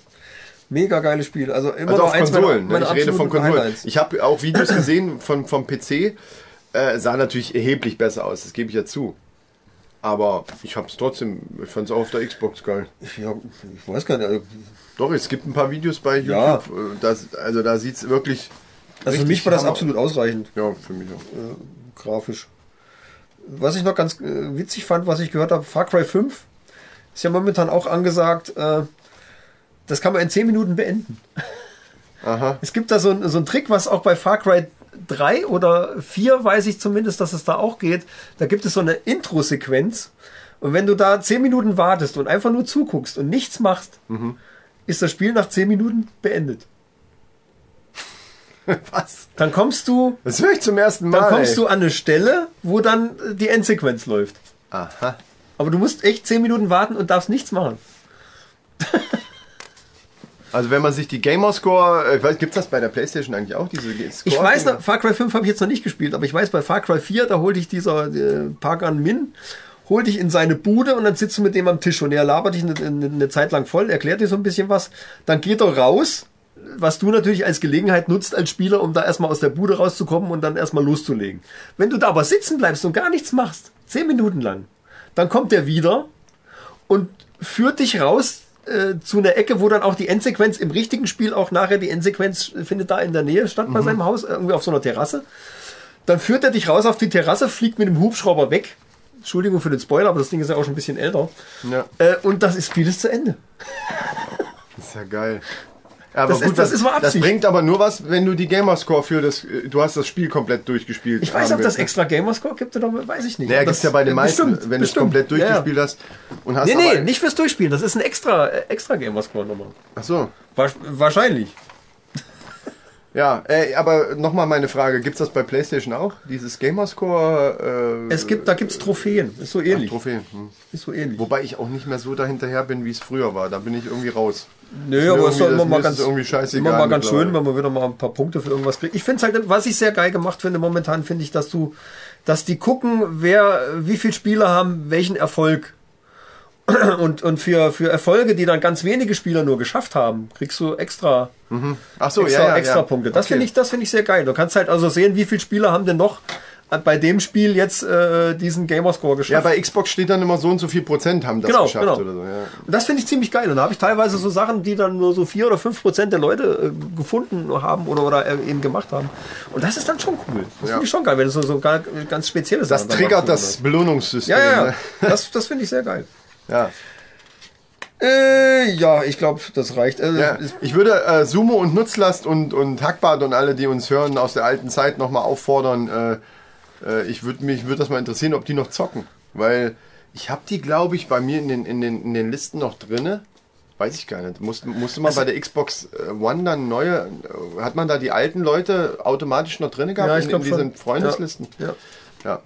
Mega geiles Spiel. Also immer Also noch auf eins Konsolen. meiner, ne? meiner Ich rede von Konsolen. Highlights. Ich habe auch Videos gesehen von, vom PC. Äh, sah natürlich erheblich besser aus, das gebe ich ja zu. Aber ich habe es trotzdem, ich fand es auch auf der Xbox geil. Ja, ich weiß gar nicht. also, Doch, es gibt ein paar Videos bei YouTube. Ja. äh, Das, also da sieht es wirklich. Also für mich war das Hammer- absolut ausreichend, Ja, für mich auch. grafisch. Was ich noch ganz äh, witzig fand, was ich gehört habe, Far Cry 5 ist ja momentan auch angesagt, äh, das kann man in 10 Minuten beenden. Aha. Es gibt da so, ein- so einen Trick, was auch bei Far Cry 3 oder 4 weiß ich zumindest, dass es da auch geht. Da gibt es so eine Intro-Sequenz. Und wenn du da 10 Minuten wartest und einfach nur zuguckst und nichts machst, ist das Spiel nach 10 Minuten beendet. Was? Dann kommst du, Das höre ich zum ersten Mal. dann kommst ey. du an eine Stelle, wo dann die Endsequenz läuft. Aha. Aber du musst echt 10 Minuten warten und darfst nichts machen. Also wenn man sich die Gamerscore, äh, weiß, gibt's das bei der Playstation eigentlich auch, diese Score? Ich weiß, noch, Far Cry 5 habe ich jetzt noch nicht gespielt, aber ich weiß, bei Far Cry 4, da holte ich dieser äh, Pagan Min, holte ich in seine Bude und dann sitzt du mit dem am Tisch und er labert dich eine, eine, eine Zeit lang voll, erklärt dir so ein bisschen was. Dann geht er raus, was du natürlich als Gelegenheit nutzt als Spieler, um da erstmal aus der Bude rauszukommen und dann erstmal loszulegen. Wenn du da aber sitzen bleibst und gar nichts machst, 10 Minuten lang, dann kommt der wieder und führt dich raus äh, zu einer Ecke, wo dann auch die Endsequenz im richtigen Spiel auch nachher die Endsequenz findet da in der Nähe statt bei seinem Haus, irgendwie auf so einer Terrasse. Dann führt er dich raus auf die Terrasse, fliegt mit dem Hubschrauber weg. Entschuldigung für den Spoiler, aber das Ding ist ja auch schon ein bisschen älter. Ja, Äh, und das ist, Spiel ist zu Ende. das ist ja geil. Ja, aber Das ist- das ist mal das Absicht. bringt aber nur was, wenn du die Gamerscore für das, äh, du hast das Spiel komplett durchgespielt. Ich weiß, ob das extra Gamerscore gibt oder weiß ich nicht. Naja, gibt's das- ja bei den äh, meisten, bestimmt, wenn du es komplett Ja, ja. durchgespielt hast und hast Nee, nee, nicht fürs Durchspielen. Das ist ein extra, äh, extra Gamerscore nochmal. Ach so. Wahrscheinlich. Ja, ey, aber nochmal meine Frage, gibt's das bei PlayStation auch? Dieses Gamerscore äh, Es gibt, da gibt's Trophäen. Ist so ähnlich. Trophäen. Hm. Ist so ähnlich. Wobei ich auch nicht mehr so dahinterher bin, wie es früher war. Da bin ich irgendwie raus. Nö, aber es ist immer das- mal ganz, es irgendwie scheißegal immer mal ganz schön, wenn man wieder mal ein paar Punkte für irgendwas kriegt. Ich finde halt, was ich sehr geil gemacht finde momentan, finde ich, dass du, dass die gucken, wer, wie viele Spieler haben welchen Erfolg. Und, und für, für Erfolge, die dann ganz wenige Spieler nur geschafft haben, kriegst du extra, Ach so, extra, ja, ja, extra ja. Punkte. Das Okay. finde ich, das finde ich sehr geil. Du kannst halt also sehen, wie viele Spieler haben denn noch bei dem Spiel jetzt äh, diesen Gamerscore geschafft. Ja, bei Xbox steht dann immer so und so viel Prozent haben das Genau, geschafft genau. oder so. Ja. Und das finde ich ziemlich geil. Und da habe ich teilweise so Sachen, die dann nur so vier oder fünf Prozent der Leute äh, gefunden haben oder, oder äh, eben gemacht haben. Und das ist dann schon cool. Das Ja. finde ich schon geil, wenn es so, so ganz spezielle Das triggert das Belohnungssystem. Ja, ja, ne? ja. Das, das finde ich sehr geil. Ja. Äh, ja, ich glaube, das reicht. Äh, Ja, ich würde äh, Sumo und Nutzlast und, und Hackbart und alle, die uns hören aus der alten Zeit nochmal auffordern. Äh, äh, ich würde mich würde das mal interessieren, ob die noch zocken. Weil ich habe die, glaube ich, bei mir in den, in, den, in den Listen noch drinne. Weiß ich gar nicht. Musste, musste man Also- bei der Xbox äh, One dann neue. äh, Hat man da die alten Leute automatisch noch drinne gehabt Ja, ich in, in diesen schon. Freundeslisten? ja. Ja.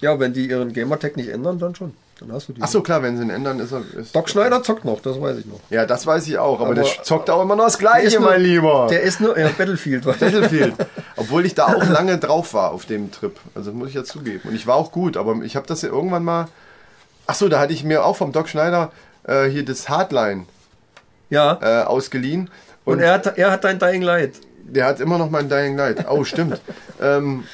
ja, wenn die ihren Gamertag nicht ändern, dann schon. Dann hast du die. Ach so, klar, wenn sie ihn ändern, ist er. Ist Doc Schneider zockt noch, das weiß ich noch. Ja, das weiß ich auch, aber, Aber- der zockt auch immer noch das Gleiche, nur- mein Lieber. Der ist nur, ja, Battlefield. Battlefield. Obwohl ich da auch lange drauf war auf dem Trip. Also das muss ich ja zugeben. Und ich war auch gut, aber ich habe das ja irgendwann mal. Ach so, da hatte ich mir auch vom Doc Schneider äh, hier das Hardline ja. äh, ausgeliehen. Und, Und, er hat, er hat dein Dying Light. der hat immer noch mein Dying Light. Oh, stimmt. ähm,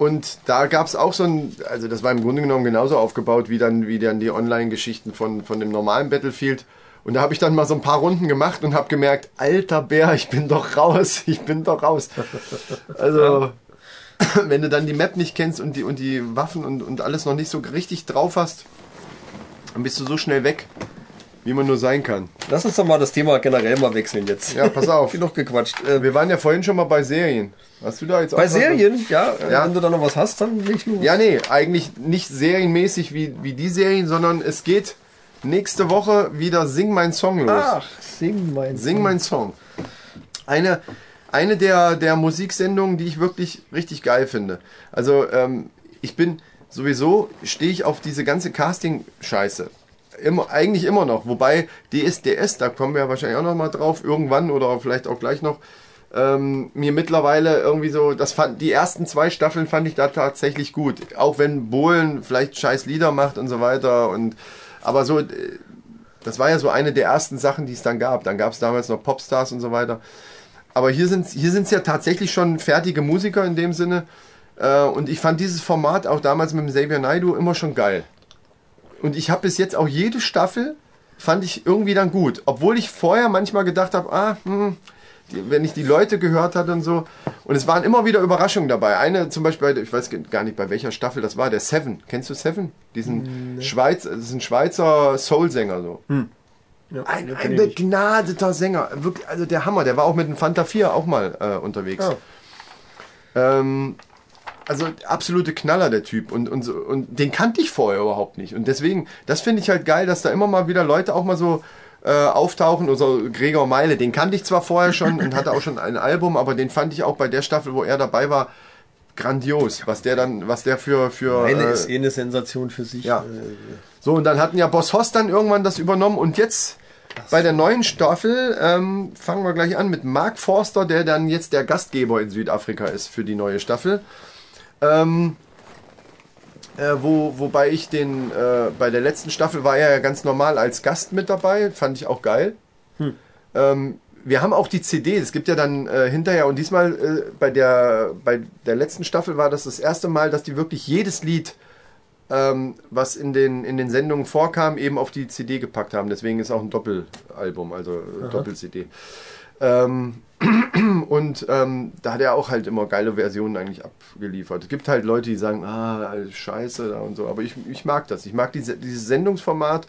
und da gab es auch so ein, also das war im Grunde genommen genauso aufgebaut wie dann, wie dann die Online-Geschichten von, von dem normalen Battlefield. Und da habe ich dann mal so ein paar Runden gemacht und habe gemerkt, alter Bär, ich bin doch raus, ich bin doch raus. Also, wenn du dann die Map nicht kennst und die, und die Waffen und, und alles noch nicht so richtig drauf hast, dann bist du so schnell weg, wie man nur sein kann. Lass uns doch mal das Thema generell mal wechseln jetzt. Ja, pass auf. Genug gequatscht. Äh, Wir waren ja vorhin schon mal bei Serien. Hast du da jetzt auch bei was? Serien, ja, äh, Ja. wenn du da noch was hast, dann leg los. Ja, nee, eigentlich nicht serienmäßig wie, wie die Serien, sondern es geht nächste Woche wieder Sing mein Song los. Ach, sing mein Sing mein Song. Eine, eine der, der Musiksendungen, die ich wirklich richtig geil finde. Also, ähm, ich bin sowieso, stehe ich auf diese ganze Casting-Scheiße. Immer, eigentlich immer noch. Wobei DSDS, da kommen wir ja wahrscheinlich auch noch mal drauf, irgendwann oder vielleicht auch gleich noch, ähm, mir mittlerweile irgendwie so, das fand, die ersten zwei Staffeln fand ich da tatsächlich gut. Auch wenn Bohlen vielleicht scheiß Lieder macht und so weiter und, aber so, äh, das war ja so eine der ersten Sachen, die es dann gab. Dann gab es damals noch Popstars und so weiter. Aber hier sind hier sind's ja tatsächlich schon fertige Musiker in dem Sinne. Äh, und ich fand dieses Format auch damals mit dem Xavier Naidoo immer schon geil. Und ich habe bis jetzt auch jede Staffel fand ich irgendwie dann gut. Obwohl ich vorher manchmal gedacht habe, ah, hm, wenn ich die Leute gehört hatte und so. Und es waren immer wieder Überraschungen dabei. Eine zum Beispiel, bei- ich weiß gar nicht, bei welcher Staffel das war, der Seven. Kennst du Seven? Diesen Schweiz, das ist ein Schweizer Soul-Sänger so. Ja, Ein, ein begnadeter Sänger. Wirklich, also der Hammer. Der war auch mit dem Fanta 4 auch mal äh, unterwegs. Ah. Ähm, also absolute Knaller, der Typ. Und, und, und den kannte ich vorher überhaupt nicht. Und deswegen, das finde ich halt geil, dass da immer mal wieder Leute auch mal so äh, auftauchen. Also Gregor Meile, den kannte ich zwar vorher schon und hatte auch schon ein Album, aber den fand ich auch bei der Staffel, wo er dabei war, grandios. Was der dann, was der für... für Eine äh, ist eh eine Sensation für sich. ja. Äh, so, und dann hatten ja Boss Hoss dann irgendwann das übernommen und jetzt bei der neuen Staffel ähm, fangen wir gleich an mit Mark Forster, der dann jetzt der Gastgeber in Südafrika ist für die neue Staffel. Ähm, äh, wo, wobei ich den, äh, bei der letzten Staffel war er ja ganz normal als Gast mit dabei, fand ich auch geil. Ähm, wir haben auch die CD, es gibt ja dann äh, hinterher und diesmal äh, bei, der, bei der letzten Staffel war das das erste Mal, dass die wirklich jedes Lied ähm, was in den, in den Sendungen vorkam, eben auf die CD gepackt haben. Deswegen ist auch ein Doppelalbum, also äh, Doppel-CD. Ähm, und ähm, da hat er auch halt immer geile Versionen eigentlich abgeliefert. Es gibt halt Leute, die sagen, ah, alles scheiße da und so, aber ich, ich mag das. Ich mag diese, dieses Sendungsformat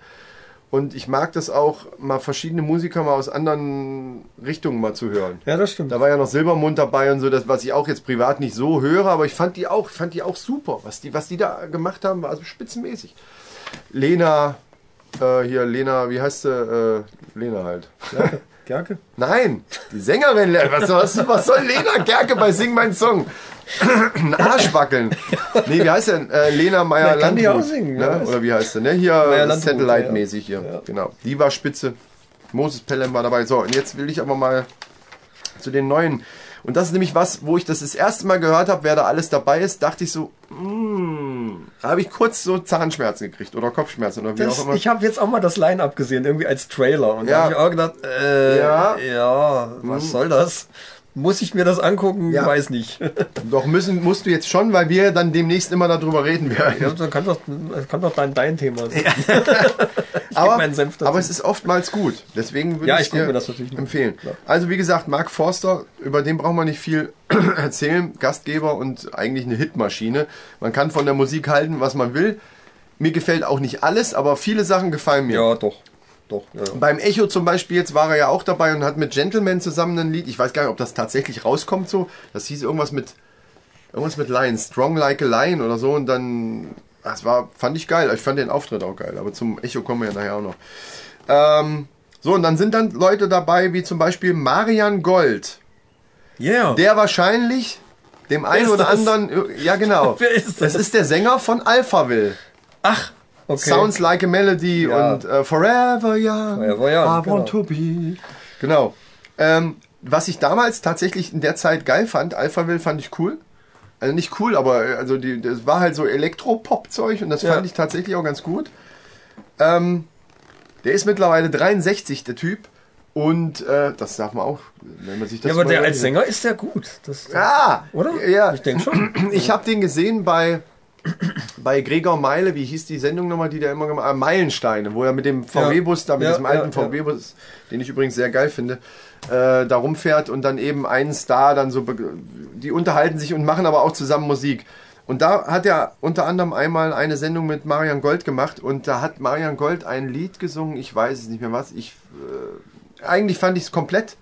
und ich mag das auch, mal verschiedene Musiker mal aus anderen Richtungen mal zu hören. ja, das stimmt. Da war ja noch Silbermond dabei und so, das, was ich auch jetzt privat nicht so höre, aber ich fand die auch, fand die auch super. Was die, was die da gemacht haben, war also spitzenmäßig. Lena, äh, hier, Lena, wie heißt sie? Äh, Lena halt. Gerke? Nein, die Sängerin, was, was, was soll Lena Gerke bei Sing mein Song? Arsch wackeln. Nee, wie heißt denn? Äh, Lena Meyer Vielleicht kann die Landrut. auch singen, ne? Oder wie heißt sie? Ne? Hier Landrut, Satellite-mäßig hier. Ja. Genau. Die war spitze. Moses Pelham war dabei. So, und jetzt will ich aber mal zu den neuen. Und das ist nämlich was, wo ich das das erste Mal gehört habe, wer da alles dabei ist, dachte ich so, mm, da habe ich kurz so Zahnschmerzen gekriegt oder Kopfschmerzen oder wie Das, auch immer. ich habe jetzt auch mal das Line-Up gesehen, irgendwie als Trailer. Und Ja. da habe ich auch gedacht, äh, Ja. ja, was soll das? Muss ich mir das angucken? Ja. Weiß nicht. Doch müssen, musst du jetzt schon, weil wir dann demnächst immer darüber reden werden. ja, dann kann doch, kann doch dein, dein Thema sein. aber, Senf dazu. aber es ist oftmals gut. Deswegen würde Ja, ich ich dir mir das empfehlen. Klar. Also wie gesagt, Mark Forster, über den braucht man nicht viel erzählen. Gastgeber und eigentlich eine Hitmaschine. Man kann von der Musik halten, was man will. Mir gefällt auch nicht alles, aber viele Sachen gefallen mir. Ja, doch. Doch. Ja. Beim Echo zum Beispiel, jetzt war er ja auch dabei und hat mit Gentleman zusammen ein Lied. Ich weiß gar nicht, ob das tatsächlich rauskommt so. Das hieß irgendwas mit irgendwas mit Lion, Strong Like a Lion oder so. Und dann, das war, fand ich geil. Ich fand den Auftritt auch geil. Aber zum Echo kommen wir ja nachher auch noch. Ähm, so, und dann sind dann Leute dabei, wie zum Beispiel Marian Gold. Yeah. Der wahrscheinlich dem einen oder das? anderen, ja genau. Wer ist das? Das ist der Sänger von Alphaville. Ach, okay. Sounds Like a Melody Ja. und äh, Forever Young. Forever Young, I want to be. Genau. Ähm, was ich damals tatsächlich in der Zeit geil fand, Alphaville fand ich cool. Also nicht cool, aber äh, also die, das war halt so Elektro-Pop-Zeug und das Ja. fand ich tatsächlich auch ganz gut. Ähm, der ist mittlerweile 63, der Typ. Und äh, das darf man auch, wenn man sich das Ja, aber der als Sänger ist der gut. Das, Ja, Oder? Ja, Ich denke schon. ich habe den gesehen bei bei Gregor Meile, wie hieß die Sendung nochmal, die der immer gemacht hat? Meilensteine, wo er mit dem VW-Bus, da mit Ja, diesem alten ja. VW-Bus, den ich übrigens sehr geil finde, äh, da rumfährt und dann eben einen Star dann so, die unterhalten sich und machen aber auch zusammen Musik. Und da hat er unter anderem einmal eine Sendung mit Marian Gold gemacht und da hat Marian Gold ein Lied gesungen, ich weiß es nicht mehr was, ich, äh, eigentlich fand ich es komplett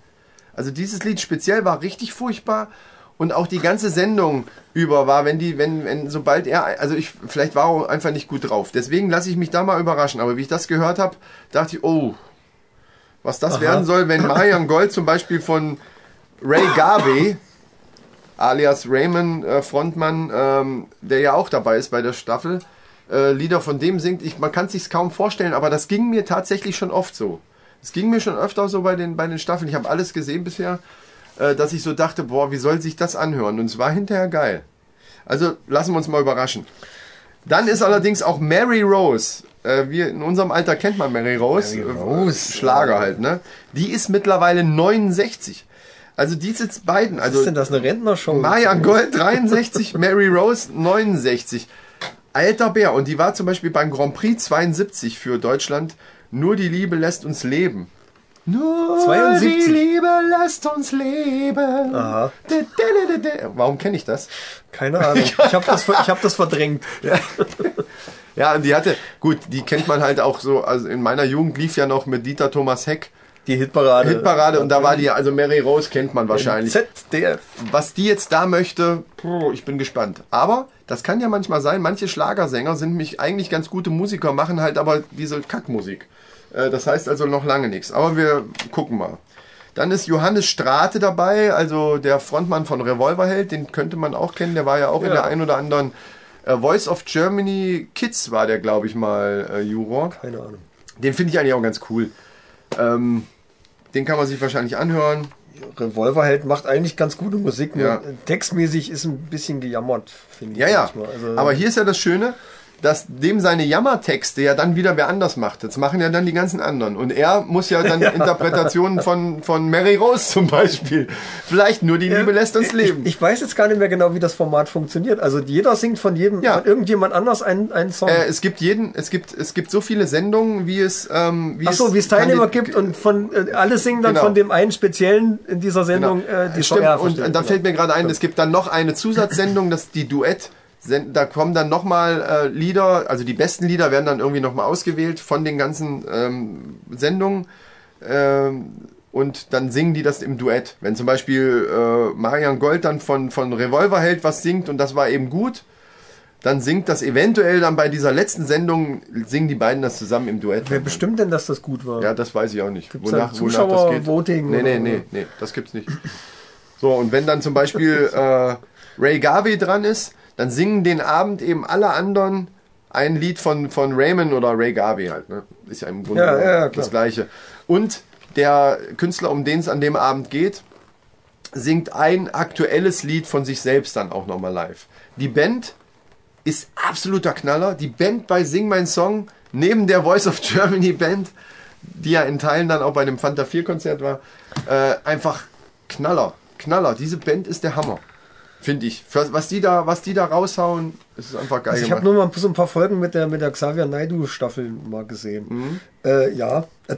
also dieses Lied speziell war richtig furchtbar und auch die ganze Sendung über war, wenn die, wenn, wenn, sobald er, also ich, vielleicht war er einfach nicht gut drauf. Deswegen lasse ich mich da mal überraschen. Aber wie ich das gehört habe, dachte ich, oh, was das werden soll, wenn Marian Gold zum Beispiel von Ray Garvey, alias Raymond äh, Frontmann, ähm, der ja auch dabei ist bei der Staffel, äh, Lieder von dem singt. Ich, man kann es sich kaum vorstellen, aber das ging mir tatsächlich schon oft so. Es ging mir schon öfter so bei den, bei den Staffeln. Ich habe alles gesehen bisher, dass ich so dachte, boah, wie soll sich das anhören? Und es war hinterher geil. Also lassen wir uns mal überraschen. Dann ist allerdings auch Mary Rose. Äh, wir in unserem Alter kennt man Mary Rose. Mary äh, Rose. Schlager halt, ne? Die ist mittlerweile 69. Also die sitzt beiden. Was Also ist denn das, eine Rentnershow? Marian Gold 63, Mary Rose 69. Alter Bär. Und die war zum Beispiel beim Grand Prix 72 für Deutschland. Nur die Liebe lässt uns leben. Nur 72. die Liebe lässt uns leben. Aha. Di, di, di. Warum kenne ich das? Keine Ahnung. Ich habe das, ich hab das verdrängt. Ja, und die hatte, gut, die kennt man halt auch so, also in meiner Jugend lief ja noch mit Dieter Thomas Heck Die Hitparade. Hitparade und da war die, also Mary Rose kennt man wahrscheinlich. ZDF. was die jetzt da möchte, ich bin gespannt. Aber das kann ja manchmal sein, manche Schlagersänger sind mich eigentlich ganz gute Musiker, machen halt aber diese Kackmusik. Äh, Das heißt also noch lange nichts. Aber wir gucken mal. Dann ist Johannes Strate dabei, also der Frontmann von Revolverheld, den könnte man auch kennen, der war ja auch in Ja. der ein oder anderen äh, Voice of Germany Kids war der, glaube ich, mal äh, Juror. Keine Ahnung. Den finde ich eigentlich auch ganz cool. Ähm, den kann man sich wahrscheinlich anhören. Revolverheld macht eigentlich ganz gute Musik, Ja. textmäßig ist ein bisschen gejammert, finde ich. Ja, ja. Also, Aber hier ist ja das Schöne, dass dem seine Jammertexte ja dann wieder wer anders macht. Das machen ja dann die ganzen anderen. Und er muss ja dann Interpretationen von, von Mary Rose zum Beispiel. Vielleicht nur die Liebe lässt uns leben. Ich, ich weiß jetzt gar nicht mehr genau, wie das Format funktioniert. Also jeder singt von jedem, Ja. von irgendjemand anders einen, einen Song. äh, es gibt jeden, es gibt, es gibt so viele Sendungen, wie es, ähm, wie Ach so, wie es Teilnehmer gibt und von äh, alle singen dann Genau. von dem einen speziellen in dieser Sendung Genau. äh, die Stimmt, Ja, und verstehe. da fällt mir gerade ein, es gibt dann noch eine Zusatzsendung, das ist die Duett. Da kommen dann nochmal äh, Lieder, also die besten Lieder werden dann irgendwie nochmal ausgewählt von den ganzen ähm, Sendungen. Ähm, und dann singen die das im Duett. Wenn zum Beispiel äh, Marian Gold dann von, von Revolverheld was singt und das war eben gut, dann singt das eventuell dann bei dieser letzten Sendung, singen die beiden das zusammen im Duett. Wer bestimmt denn, dass das gut war? Ja, das weiß ich auch nicht. Gibt's da Zuschauer-Voting Nee, nee, oder- nee, nee, das gibt's nicht. So, und wenn dann zum Beispiel äh, Ray Garvey dran ist, dann singen den Abend eben alle anderen ein Lied von, von Raymond oder Ray Garvey halt. Ne? Ist ja im Grunde Ja, ja, das. Gleiche. Und der Künstler, um den es an dem Abend geht, singt ein aktuelles Lied von sich selbst dann auch nochmal live. Die Band ist absoluter Knaller. Die Band bei Sing Mein Song, neben der Voice of Germany Band, die ja in Teilen dann auch bei dem Fanta 4 Konzert war, äh, einfach Knaller. Knaller. Diese Band ist der Hammer. Finde ich. Was, die da, was die da raushauen, ist einfach geil Also ich habe nur mal so ein paar Folgen mit der, mit der Xavier Naidu Staffel mal gesehen. Mhm. Äh, ja, äh,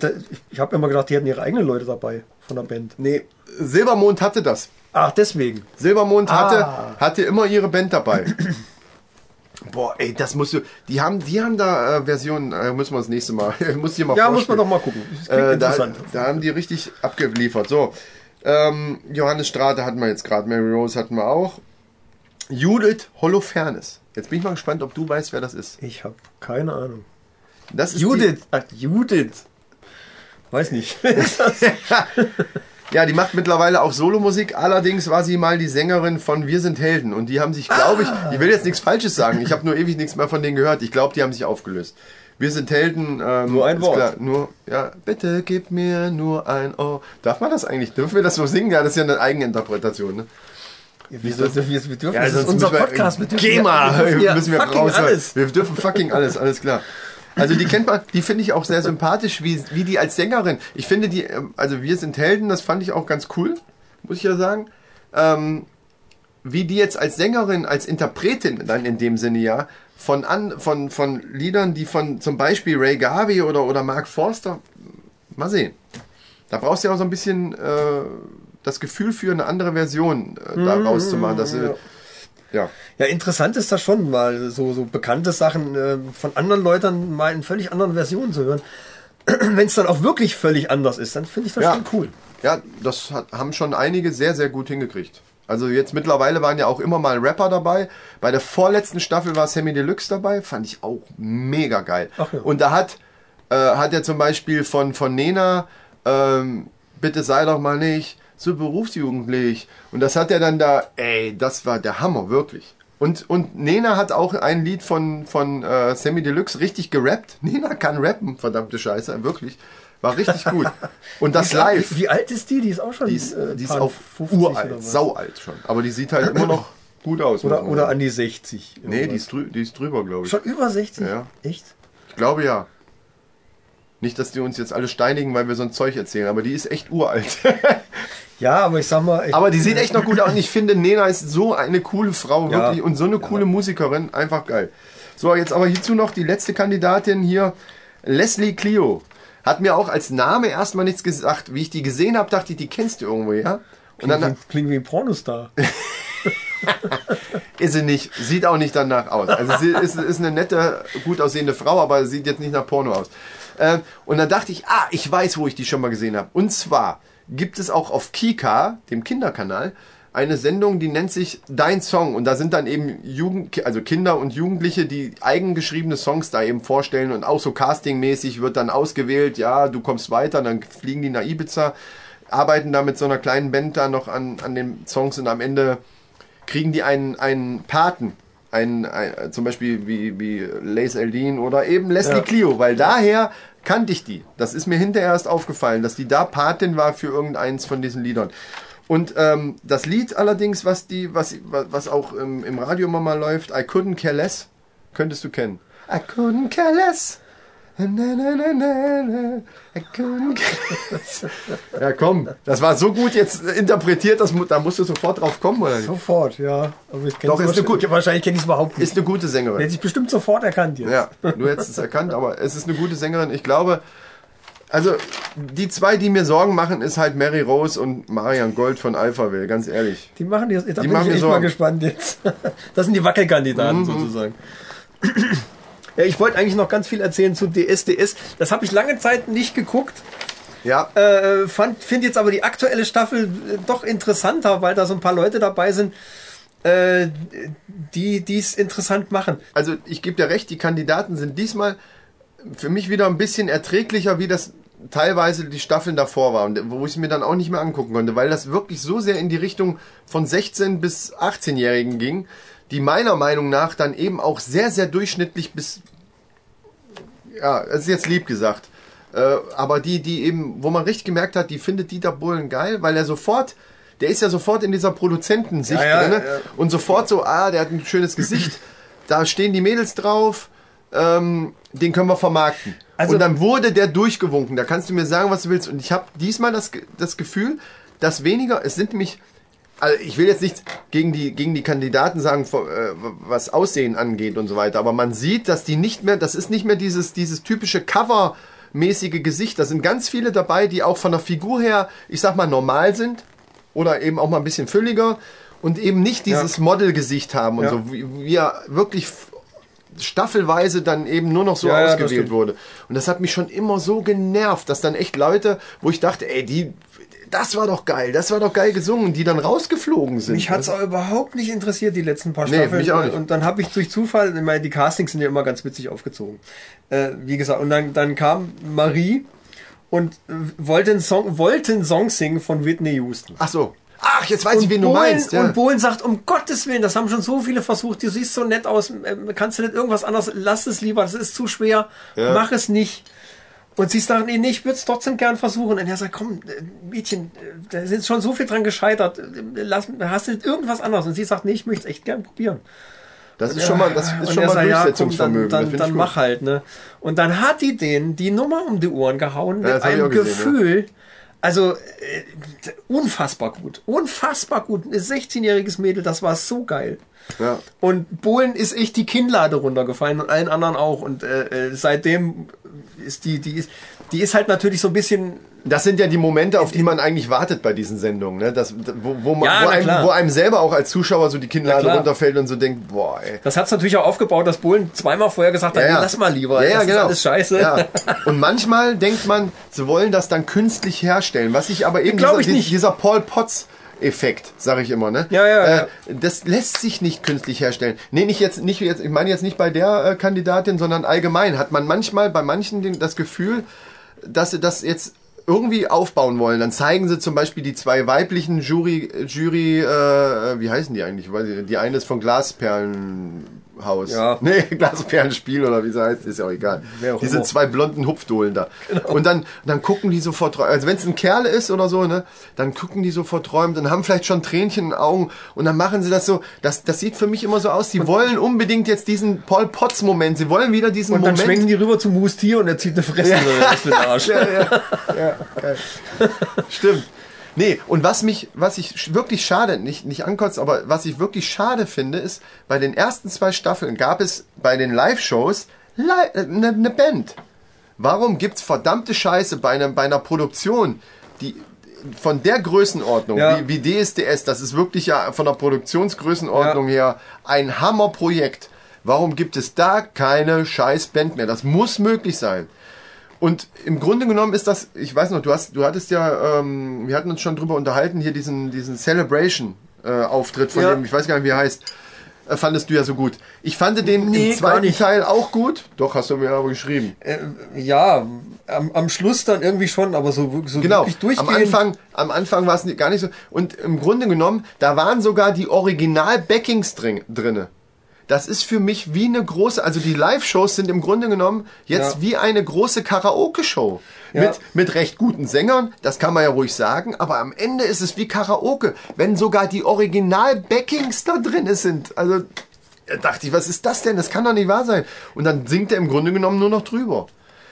ich, habe immer gedacht, die hätten ihre eigenen Leute dabei von der Band. Nee, Silbermond hatte das. Ach, deswegen. Silbermond Ah. hatte, hatte immer ihre Band dabei. Boah, ey, das musst du. Die haben, die haben da äh, Versionen, äh, müssen wir das nächste Mal. muss ich mal Ja, muss man doch mal gucken. Das Äh, da, da haben die richtig abgeliefert. So, ähm, Johannes Strate hatten wir jetzt gerade, Mary Rose hatten wir auch. Judith Holofernes. Jetzt bin ich mal gespannt, ob du weißt, wer das ist. Ich habe keine Ahnung. Das ist Judith. Ach, Judith. Weiß nicht. Ja, die macht mittlerweile auch Solomusik. Allerdings war sie mal die Sängerin von Wir sind Helden. Und die haben sich, glaube ich, ich will jetzt nichts Falsches sagen. Ich habe nur ewig nichts mehr von denen gehört. Ich glaube, die haben sich aufgelöst. Wir sind Helden. Ähm, Nur ein ist Wort. Klar, nur, ja, bitte gib mir nur ein Ohr. Darf man das eigentlich? Dürfen wir das so singen? Ja, das ist ja eine Eigeninterpretation. Ne? Wieso? Wir, wir dürfen, Ja, das ist sonst unser müssen wir- Podcast. Wir dürfen GEMA, wir dürfen ja müssen wir fucking raus. alles. Wir dürfen fucking alles, alles klar. Also die kennt man, die finde ich auch sehr sympathisch, wie, wie die als Sängerin. Ich finde die, ähm, also wir sind Helden, das fand ich auch ganz cool, muss ich ja sagen. Ähm, wie die jetzt als Sängerin, als Interpretin dann in dem Sinne ja, von, an, von, von Liedern, die von zum Beispiel Ray Garvey oder, oder Mark Forster, mal sehen. Da brauchst du ja auch so ein bisschen äh, das Gefühl für eine andere Version äh, da rauszumachen. Dass, sie- ja. Ja, interessant ist das schon, mal so, so bekannte Sachen äh, von anderen Leuten mal in völlig anderen Versionen zu hören. Wenn es dann auch wirklich völlig anders ist, dann finde ich das Ja. schon cool. Ja, das hat, haben schon einige sehr, sehr gut hingekriegt. Also jetzt mittlerweile waren ja auch immer mal Rapper dabei. Bei der vorletzten Staffel war Sammy Deluxe dabei, fand ich auch mega geil. Ja. Und da hat, äh, hat er zum Beispiel von, von Nena, ähm, bitte sei doch mal nicht so berufsjugendlich. Und das hat er dann da, ey, das war der Hammer, wirklich. Und, und Nena hat auch ein Lied von, von äh, Sammy Deluxe richtig gerappt. Nena kann rappen, verdammte Scheiße, wirklich. War richtig gut. Und das live. Wie, wie alt ist die? Die ist auch schon Die ist, äh, die ist paar auch 50 oder uralt, saualt schon. Aber die sieht halt immer noch gut aus. Oder, oder an die 60. Nee, die ist, drü die ist drüber, glaube ich. Schon über 60? Ja. Echt? Ich glaube ja. Nicht, dass die uns jetzt alle steinigen, weil wir so ein Zeug erzählen, aber die ist echt uralt. Ja, aber ich sag mal. Ich, aber die sieht echt noch gut aus und ich finde, Nena ist so eine coole Frau, Ja. wirklich, und so eine coole Musikerin, einfach geil. So, jetzt aber hierzu noch die letzte Kandidatin hier, Leslie Clio. Hat mir auch als Name erstmal nichts gesagt. Wie ich die gesehen habe, dachte ich, die kennst du irgendwo, ja? Und klingt, dann, wie, klingt wie ein Pornostar. Ist sie nicht, sieht auch nicht danach aus. Also sie ist, ist eine nette, gut aussehende Frau, aber sieht jetzt nicht nach Porno aus. Äh, und dann dachte ich, ah, ich weiß, wo ich die schon mal gesehen habe. Und zwar gibt es auch auf Kika, dem Kinderkanal, eine Sendung, die nennt sich Dein Song. Und da sind dann eben Jugend, also Kinder und Jugendliche, die eigengeschriebene Songs da eben vorstellen und auch so castingmäßig wird dann ausgewählt, ja, du kommst weiter, dann fliegen die nach Ibiza, arbeiten da mit so einer kleinen Band da noch an, an den Songs und am Ende kriegen die einen, einen Paten. Einen, ein, zum Beispiel wie, wie Lace Eldin oder eben Leslie Ja. Clio, weil daher kannte ich die. Das ist mir hinterher erst aufgefallen, dass die da Patin war für irgendeins von diesen Liedern. Und ähm, das Lied allerdings, was die, was, was auch im, im Radio immer mal läuft, I Couldn't Care Less, könntest du kennen. I couldn't care less. Na, na, na. I couldn't care less. Ja, komm, das war so gut jetzt interpretiert, dass, da musst du sofort drauf kommen, oder nicht? Sofort, ja. Aber ich Doch, ist eine gute- Wahrscheinlich kenne ich es überhaupt nicht. Ist eine gute Sängerin. Hätte ich bestimmt sofort erkannt jetzt. Ja, du hättest es erkannt, aber es ist eine gute Sängerin. Ich glaube, also die zwei, die mir Sorgen machen, ist halt Mary Rose und Marian Gold von Alphaville, ganz ehrlich. Die machen die, da bin machen ich echt mal Sorgen. gespannt jetzt. Das sind die Wackelkandidaten Mhm. sozusagen. Ja, ich wollte eigentlich noch ganz viel erzählen zu DSDS. Das habe ich lange Zeit nicht geguckt. Ja, Äh, finde jetzt aber die aktuelle Staffel äh, doch interessanter, weil da so ein paar Leute dabei sind, äh, die es interessant machen. also ich gebe dir recht, die Kandidaten sind diesmal für mich wieder ein bisschen erträglicher, wie das teilweise die Staffeln davor war und wo ich es mir dann auch nicht mehr angucken konnte, weil das wirklich so sehr in die Richtung von 16 bis 18-Jährigen ging, die meiner Meinung nach dann eben auch sehr, sehr durchschnittlich bis, ja, es ist jetzt lieb gesagt, äh, aber die, die eben, wo man richtig gemerkt hat, die findet Dieter Bohlen geil, weil er sofort, der ist ja sofort in dieser Produzentensicht Ja, ja, drin ja. und sofort so, ah, der hat ein schönes Gesicht, da stehen die Mädels drauf, ähm, den können wir vermarkten. Also- und dann wurde der durchgewunken. Da kannst du mir sagen, was du willst. Und ich habe diesmal das, das Gefühl, dass weniger, es sind nämlich, also ich will jetzt nicht gegen die, gegen die Kandidaten sagen, äh, was Aussehen angeht und so weiter, aber man sieht, dass die nicht mehr, das ist nicht mehr dieses, dieses typische Cover-mäßige Gesicht. Da sind ganz viele dabei, die auch von der Figur her, ich sag mal, normal sind oder eben auch mal ein bisschen fülliger und eben nicht dieses Modelgesicht haben und Ja. so, wie, er wirklich staffelweise dann eben nur noch so Ja, ausgewählt wurde. Und das hat mich schon immer so genervt, dass dann echt Leute, wo ich dachte, ey, die, das war doch geil, das war doch geil gesungen, die dann rausgeflogen sind. Mich hat's auch überhaupt nicht interessiert, die letzten paar Nee, Staffeln. mich auch nicht. Und dann habe ich durch Zufall, ich meine, die Castings sind ja immer ganz witzig aufgezogen. Äh, wie gesagt, und dann, dann kam Marie und wollte einen Song, wollte einen Song singen von Whitney Houston. Ach so. Ach, jetzt weiß ich, wen du Bohlen, meinst. Ja. Und Bohlen sagt, um Gottes Willen, das haben schon so viele versucht, du siehst so nett aus, ähm, kannst du nicht irgendwas anderes, lass es lieber, das ist zu schwer, Ja. mach es nicht. Und sie sagt, nee, nee, ich würde es trotzdem gern versuchen. Und er sagt, komm, äh, Mädchen, äh, da sind schon so viel dran gescheitert, äh, lass, hast du nicht irgendwas anderes? Und sie sagt, nee, ich möchte es echt gern probieren. Das ist schon mal, das ist Und schon mal sagt, ja, komm, Durchsetzungsvermögen. dann, dann, dann mach halt, ne? Und dann hat die den die Nummer um die Ohren gehauen Ja, mit einem gesehen, Gefühl, Also äh, unfassbar gut. Unfassbar gut. Ein 16-jähriges Mädel, das war so geil. Ja. Und Bohlen ist echt die Kinnlade runtergefallen und allen anderen auch. Und äh, äh, seitdem ist die, die ist, die ist halt natürlich so ein bisschen. Das sind ja die Momente, auf die man eigentlich wartet bei diesen Sendungen, ne? Das, wo, wo, man, Ja, wo, einem, wo einem selber auch als Zuschauer so die Kinnlade runterfällt und so denkt, boah, ey. Das hat's natürlich auch aufgebaut, dass Bohlen zweimal vorher gesagt hat, Ja, ja. lass mal lieber. Ja, das genau. ist alles scheiße. Und manchmal denkt man, sie wollen das dann künstlich herstellen, was ich aber eben dieser, ich nicht. dieser Paul Potts Effekt, sage ich immer, ne? Ja, ja, äh, ja. Das lässt sich nicht künstlich herstellen. Nee, nicht jetzt, nicht jetzt, ich meine jetzt nicht bei der äh, Kandidatin, sondern allgemein hat man manchmal bei manchen den, das Gefühl, dass sie das jetzt irgendwie aufbauen wollen. Dann zeigen sie zum Beispiel die zwei weiblichen Jury, Jury, äh, wie heißen die eigentlich? Die eine ist von Glasperlenhaus. Ja. Nee, Glasperlenspiel oder wie sie heißt, ist ja auch egal. Auch Diese immer. zwei blonden Hupfdohlen da. Genau. Und dann, dann gucken die so verträumt, also wenn es ein Kerl ist oder so, ne, dann gucken die so verträumt und haben vielleicht schon Tränchen in den Augen und dann machen sie das so, das, das sieht für mich immer so aus, die wollen unbedingt jetzt diesen Paul Potts Moment, sie wollen wieder diesen Und dann Moment. schwenken die rüber zu Moose Tier und er zieht eine Fresse für den Arsch. Ja, ja, ja. Stimmt. Nee, und was mich, was ich wirklich schade, nicht, nicht ankotzt, aber was ich wirklich schade finde, ist, bei den ersten zwei Staffeln gab es bei den Live-Shows eine äh, ne Band. Warum gibt's verdammte Scheiße bei, einem, bei einer Produktion, die von der Größenordnung, Ja. wie, wie DSDS, das ist wirklich ja von der Produktionsgrößenordnung her ein Hammerprojekt. Warum gibt es da keine scheiß Band mehr? Das muss möglich sein. Und im Grunde genommen ist das, ich weiß noch, du hast, du hattest ja, ähm, wir hatten uns schon drüber unterhalten, hier diesen, diesen Celebration-Auftritt von Ja. dem, ich weiß gar nicht, wie er heißt, äh, fandest du ja so gut. Ich fand den Nee, im zweiten. Teil auch gut. Doch, hast du mir aber geschrieben. Äh, ja, am, am Schluss dann irgendwie schon, aber so, so Genau. wirklich durchgehend. Am Anfang, am Anfang war es gar nicht so. Und im Grunde genommen, da waren sogar die Original-Backings drin, drinne. Das ist für mich wie eine große, also die Live-Shows sind im Grunde genommen jetzt Ja. wie eine große Karaoke-Show. Ja. Mit, mit recht guten Sängern, das kann man ja ruhig sagen, aber am Ende ist es wie Karaoke, wenn sogar die Original-Backings da drin sind. Also da dachte ich, was ist das denn? Das kann doch nicht wahr sein. Und dann singt er im Grunde genommen nur noch drüber.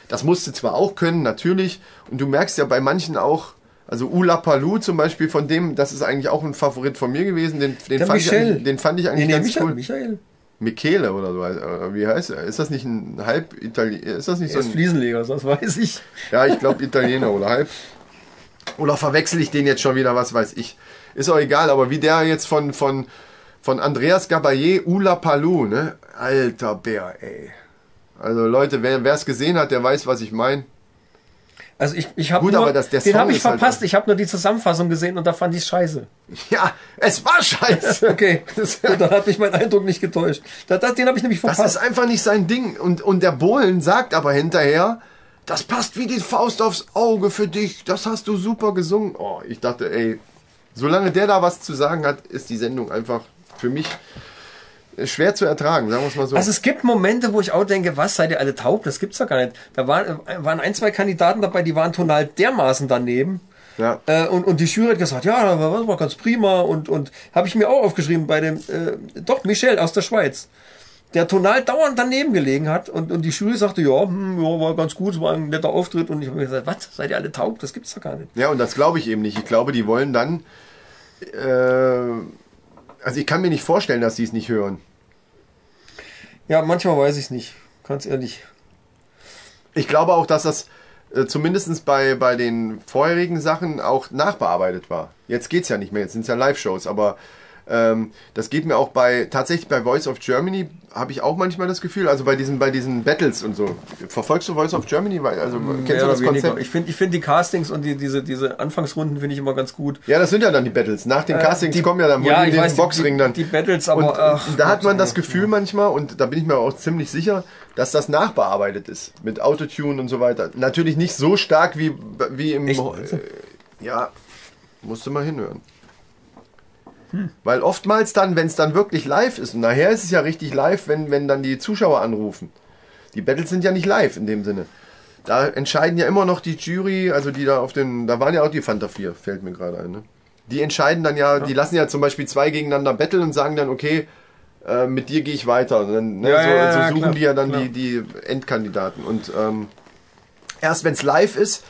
Das musste zwar auch können, natürlich. Und du merkst ja bei manchen auch, also Ula Palou zum Beispiel, von dem, das ist eigentlich auch ein Favorit von mir gewesen. Den, den, Der fand, ich Michel. den fand ich eigentlich nee, nee, ganz Michael, cool. Michael. Michele oder so, äh, wie heißt er? Ist das nicht ein halb Italiener? Ist das nicht so Er ist ein, Fliesenleger, das weiß ich. ja, ich glaube Italiener oder halb. Oder verwechsel ich den jetzt schon wieder, was weiß ich. Ist auch egal, aber wie der jetzt von, von, von Andreas Gabayé, Ula Palou, ne? Alter Bär, ey. Also Leute, wer es gesehen hat, der weiß, was ich meine. Also ich, ich habe Gut, nur, aber das- den habe ich halt verpasst. auch- ich habe nur die Zusammenfassung gesehen und da fand ich scheiße. Ja, es war scheiße. Okay, Gut, dann hat mich mein Eindruck nicht getäuscht. Da, da, den habe ich nämlich Das verpasst. ist einfach nicht sein Ding. Und, und der Bohlen sagt aber hinterher, das passt wie die Faust aufs Auge für dich. Das hast du super gesungen. Oh, ich dachte, ey, solange der da was zu sagen hat, ist die Sendung einfach für mich schwer zu ertragen, sagen wir es mal so. Also es gibt Momente, wo ich auch denke, was, seid ihr alle taub? Das gibt's doch gar nicht. Da waren, äh, waren ein, zwei Kandidaten dabei, die waren tonal dermaßen daneben. ja. Äh, und, und die Jury hat gesagt, ja, das war, ganz prima. Und, und habe ich mir auch aufgeschrieben bei dem, äh, doch, Michel aus der Schweiz. Der tonal dauernd daneben gelegen hat. Und, und die Jury sagte, ja, hm, ja, war ganz gut, war ein netter Auftritt. Und ich habe mir gesagt, was, seid ihr alle taub? Das gibt's doch gar nicht. ja, und das glaube ich eben nicht. Ich glaube, die wollen dann. Äh, also ich kann mir nicht vorstellen, dass sie es nicht hören. Ja, manchmal weiß ich es nicht. Ganz ehrlich. Ich glaube auch, dass das äh, zumindest bei, bei den vorherigen Sachen auch nachbearbeitet war. Jetzt geht's ja nicht mehr, jetzt sind es ja Live-Shows, aber ähm, das geht mir auch bei, tatsächlich bei Voice of Germany habe ich auch manchmal das Gefühl, also bei diesen, bei diesen Battles und so. Verfolgst du Voice of Germany? Weil- Also, kennst Mehr du das. Konzept? Ich finde ich find die Castings und die, diese, diese Anfangsrunden finde ich immer ganz gut. Ja, das sind ja dann die Battles. Nach den Castings die- kommen ja dann wohl ja, in den weiß, die- Boxring dann. die Battles, aber, Und, ach, und da hat man das Gefühl manchmal, und da bin ich mir auch ziemlich sicher, dass das nachbearbeitet ist. Mit Autotune und so weiter. Natürlich nicht so stark wie, wie im. Echt? Äh, ja, musst du mal hinhören. Weil oftmals dann, wenn es dann wirklich live ist, und nachher ist es ja richtig live, wenn, wenn dann die Zuschauer anrufen. Die Battles sind ja nicht live in dem Sinne. Da entscheiden ja immer noch die Jury, also die da auf den, da waren ja auch die Fanta 4, fällt mir gerade ein. Ne? Die entscheiden dann ja, die lassen ja zum Beispiel zwei gegeneinander betteln und sagen dann, okay, äh, mit dir gehe ich weiter. Und dann, ne, Ja, so, ja, ja, so suchen klar, die ja dann klar. die, die Endkandidaten. Und ähm, erst wenn es live ist,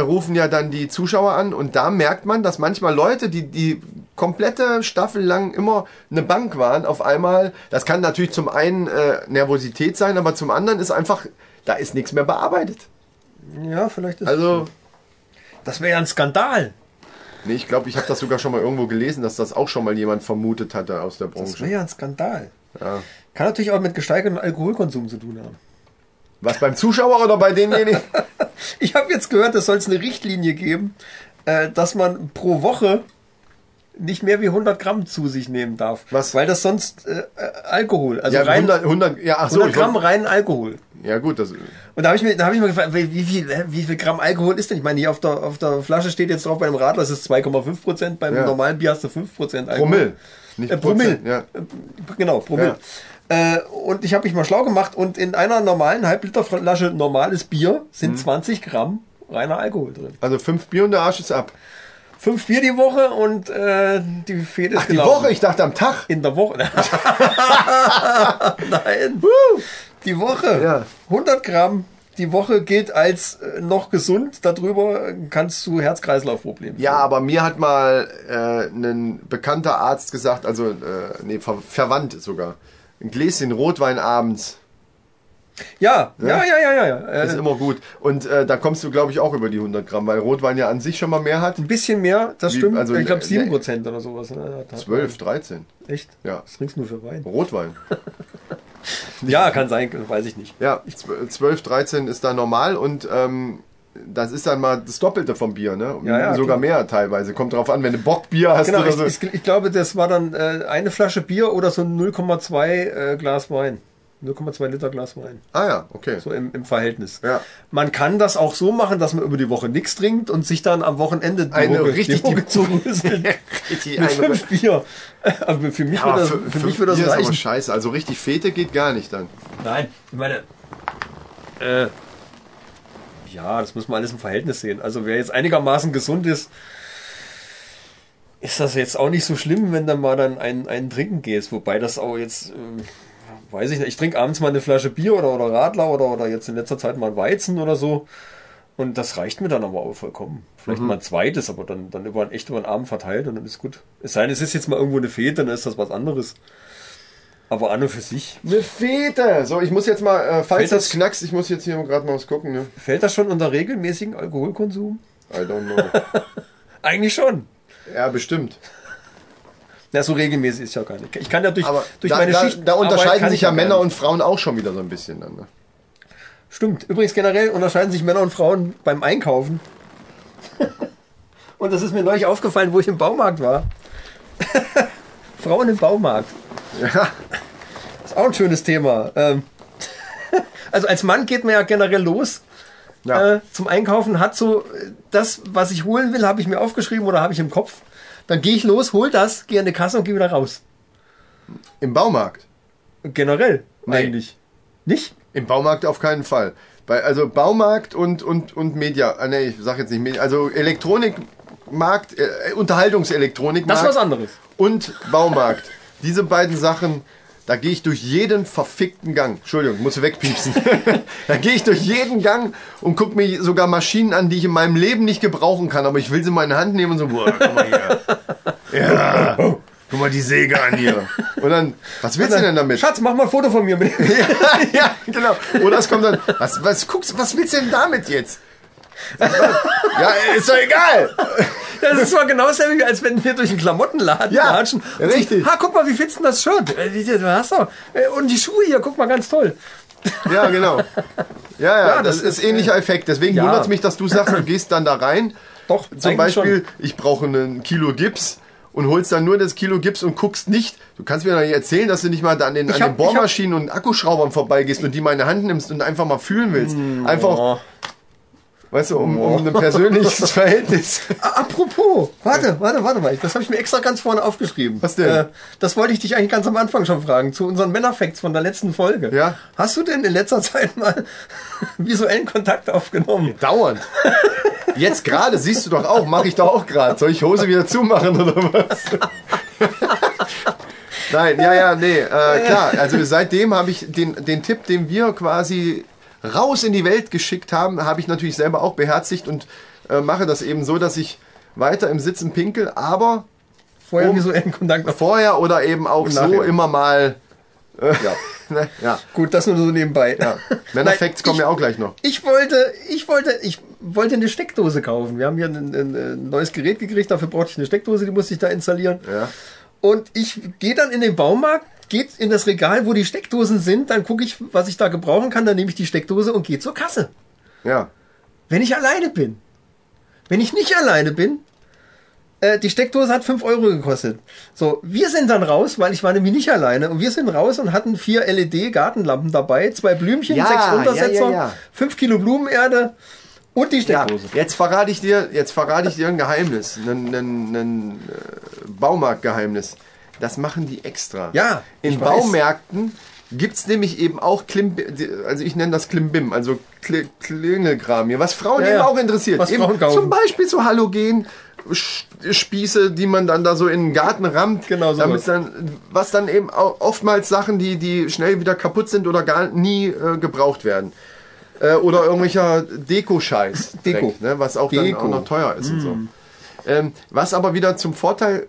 rufen ja dann die Zuschauer an und da merkt man, dass manchmal Leute, die die komplette Staffel lang immer eine Bank waren, auf einmal, das kann natürlich zum einen äh, Nervosität sein, aber zum anderen ist einfach, da ist nichts mehr bearbeitet. Ja, vielleicht ist Also, das wäre ja ein Skandal. nee, ich glaube, ich habe das sogar schon mal irgendwo gelesen, dass das auch schon mal jemand vermutet hatte aus der Das Branche. wäre ja ein Skandal. Ja. Kann natürlich auch mit gesteigertem Alkoholkonsum zu tun haben. Was beim Zuschauer oder bei denjenigen? Ich habe jetzt gehört, es soll es eine Richtlinie geben, äh, dass man pro Woche nicht mehr wie 100 Gramm zu sich nehmen darf. Was? Weil das sonst äh, äh, Alkohol, also ja, rein 100, 100, ja, ach so, 100 ich Gramm reinen Alkohol. ja gut, das, Und da habe ich mir, da habe ich mir gefragt, wie viel, wie viel Gramm Alkohol ist denn? Ich meine, hier auf der, auf der Flasche steht jetzt drauf bei dem Radler, es ist 2,5 Prozent, beim Ja. normalen Bier hast du 5 Prozent Alkohol. Promille. Nicht Äh, Promille. Prozent, Ja. Äh, Genau, Promille. Äh, und ich habe mich mal schlau gemacht und in einer normalen Halbliterflasche normales Bier Mhm. sind 20 Gramm reiner Alkohol drin. Also fünf Bier und der Arsch ist ab. Fünf Bier die Woche und äh, die Fehde ist Die Woche, ich dachte am Tag. In der Woche. Nein. Die Woche. Ja. 100 Gramm. Die Woche gilt als äh, noch gesund. Darüber kannst du Herz-Kreislauf-Probleme. Ja, aber mir hat mal äh, ein bekannter Arzt gesagt, also äh, nee, ver verwandt sogar, ein Gläschen Rotwein abends Ja, ja, ja, ja, ja. ja. ist Äh, immer gut. Und äh, da kommst du, glaube ich, auch über die 100 Gramm, weil Rotwein ja an sich schon mal mehr hat. ein bisschen mehr, das Wie- stimmt. also, ich glaube äh, 7 Prozent oder sowas. Ne? Hat- 12, 13. Echt? Ja, Was trinkst du nur für Wein? Rotwein. Ja, kann sein, weiß ich nicht. Ja, 12, 13 ist da normal und ähm, das ist dann mal das Doppelte vom Bier, ne? Ja, ja, Sogar klar. mehr teilweise. Kommt drauf an, wenn du Bockbier hast Genau, oder ich, so. ich, ich glaube, das war dann äh, eine Flasche Bier oder so ein 0,2 äh, Glas Wein. 0,2 Liter Glas Wein. ah ja, okay. So im, im Verhältnis. Ja. Man kann das auch so machen, dass man über die Woche nichts trinkt und sich dann am Wochenende die Eine Woche, richtig die Woche die- zurüsselt. Richtig mit fünf Bier. Aber für mich Ja, würde das, für, für mich würde das Bier ist aber reichen. scheiße. Also richtig Fete geht gar nicht dann. Nein, ich meine, äh, ja, das muss man alles im Verhältnis sehen. Also wer jetzt einigermaßen gesund ist, ist das jetzt auch nicht so schlimm, wenn du mal dann einen, einen trinken gehst. Wobei das auch jetzt, äh, weiß ich nicht, ich trinke abends mal eine Flasche Bier oder, oder Radler oder, oder jetzt in letzter Zeit mal Weizen oder so. Und das reicht mir dann aber auch vollkommen. Vielleicht mal ein zweites, aber dann, dann über, echt über den Abend verteilt und dann ist gut. Es sei denn, es ist jetzt mal irgendwo eine Fete, dann ist das was anderes. Aber an und für sich. Eine Fete! So, ich muss jetzt mal, äh, falls das das- knackst, ich muss jetzt hier gerade mal was gucken, ne? Fällt das schon unter regelmäßigen Alkoholkonsum? I don't know. Eigentlich schon. ja, bestimmt. Na, so regelmäßig ist ja gar nicht. Ich kann ja durch, Aber durch da, meine da, Schicht. da unterscheiden sich ja Männer und Frauen auch schon wieder so ein bisschen dann. Ne? Stimmt. Übrigens generell unterscheiden sich Männer und Frauen beim Einkaufen. und das ist mir neulich aufgefallen, wo ich im Baumarkt war. Frauen im Baumarkt. Ja. Ist auch ein schönes Thema. Ähm, also als Mann geht man ja generell los Ja. äh, zum Einkaufen, hat so äh, das, was ich holen will, habe ich mir aufgeschrieben oder habe ich im Kopf. Dann gehe ich los, hol das, gehe an die Kasse und gehe wieder raus. Im Baumarkt. Generell Nee. eigentlich. Nicht? Im Baumarkt auf keinen Fall. Bei, also Baumarkt und, und, und Media, ah, nee, ich sag jetzt nicht Media, also Elektronikmarkt, äh, Unterhaltungselektronikmarkt. Das ist was anderes. und Baumarkt. Diese beiden Sachen, da gehe ich durch jeden verfickten Gang. Entschuldigung, muss wegpiepsen. da gehe ich durch jeden Gang und gucke mir sogar Maschinen an, die ich in meinem Leben nicht gebrauchen kann, aber ich will sie mal in die Hand nehmen und so, boah, guck mal hier. Ja, guck mal die Säge an hier. Und dann, was willst du denn damit? Schatz, mach mal ein Foto von mir. Mit. ja, genau. Oder es kommt dann, was, was guckst, was willst du denn damit jetzt? Ja, ist doch egal. Das ist zwar genau dasselbe, wie als wenn wir durch einen Klamottenladen Ja, latschen. richtig. Ha, guck mal, wie findest du das Shirt? Äh, Du äh, Und die Schuhe hier, guck mal, ganz toll. Ja, genau. Ja, ja, Ja, das, das ist ähnlicher Effekt. Deswegen ja. wundert es mich, dass du sagst, du gehst dann da rein. Doch, Zum Beispiel, ich brauche ein Kilo Gips und holst dann nur das Kilo Gips und guckst nicht. Du kannst mir doch nicht erzählen, dass du nicht mal an den, an hab- den Bohrmaschinen und Akkuschraubern vorbeigehst und die mal in die Hand nimmst und einfach mal fühlen willst. Einfach, Oh. Weißt du, um, um ein persönliches Verhältnis. Apropos, warte, warte, warte mal. Das habe ich mir extra ganz vorne aufgeschrieben. Was denn? Äh, das wollte ich dich eigentlich ganz am Anfang schon fragen, zu unseren Männerfacts von der letzten Folge. Ja. Hast du denn in letzter Zeit mal visuellen Kontakt aufgenommen? Dauernd. Jetzt gerade, siehst du doch auch, mache ich doch auch gerade. Soll ich Hose wieder zumachen oder was? Nein, ja, ja, nee, äh, klar. Also seitdem habe ich den, den Tipp, den wir quasi raus in die Welt geschickt haben, habe ich natürlich selber auch beherzigt und äh, mache das eben so, dass ich weiter im Sitzen pinkel, aber Vorher Um- visuellen Kontakt noch. vorher oder eben auch Und so nachher. immer mal. Äh, Ja. ne, ja. Gut, das nur so nebenbei. ja. Männerfacts kommen ja auch gleich noch. Ich wollte, ich wollte, ich wollte eine Steckdose kaufen. Wir haben hier ein, ein, ein neues Gerät gekriegt, dafür brauchte ich eine Steckdose, die musste ich da installieren. Ja. Und ich gehe dann in den Baumarkt, geht in das Regal, wo die Steckdosen sind, dann gucke ich, was ich da gebrauchen kann, dann nehme ich die Steckdose und gehe zur Kasse. Ja. Wenn ich alleine bin. Wenn ich nicht alleine bin, äh, die Steckdose hat 5 Euro gekostet. So, wir sind dann raus, weil ich war nämlich nicht alleine. Und wir sind raus und hatten vier LED-Gartenlampen dabei, zwei Blümchen, Ja, sechs Untersetzer, ja, ja, ja. 5 Kilo Blumenerde und die Ja, Steckdose. jetzt verrate ich dir, jetzt verrate ich dir ein Geheimnis, ein, ein, ein äh, Baumarktgeheimnis. Das machen die extra. Ja, In. Baumärkten gibt's nämlich eben auch Klim, also ich nenne das Klimbim, also Kli- Klingelkram hier, was Frauen Ja, eben ja. auch interessiert. Was eben Frauen kaufen. Zum Beispiel so Halogen. Spieße, die man dann da so in den Garten rammt, Genau sowas. damit dann, was dann eben auch oftmals Sachen, die, die schnell wieder kaputt sind oder gar nie äh, gebraucht werden. Äh, oder irgendwelcher Deko-Scheiß. Deko. Dreck, Ne, was auch dann Deko. auch noch teuer ist und so. Ähm, was aber wieder zum Vorteil,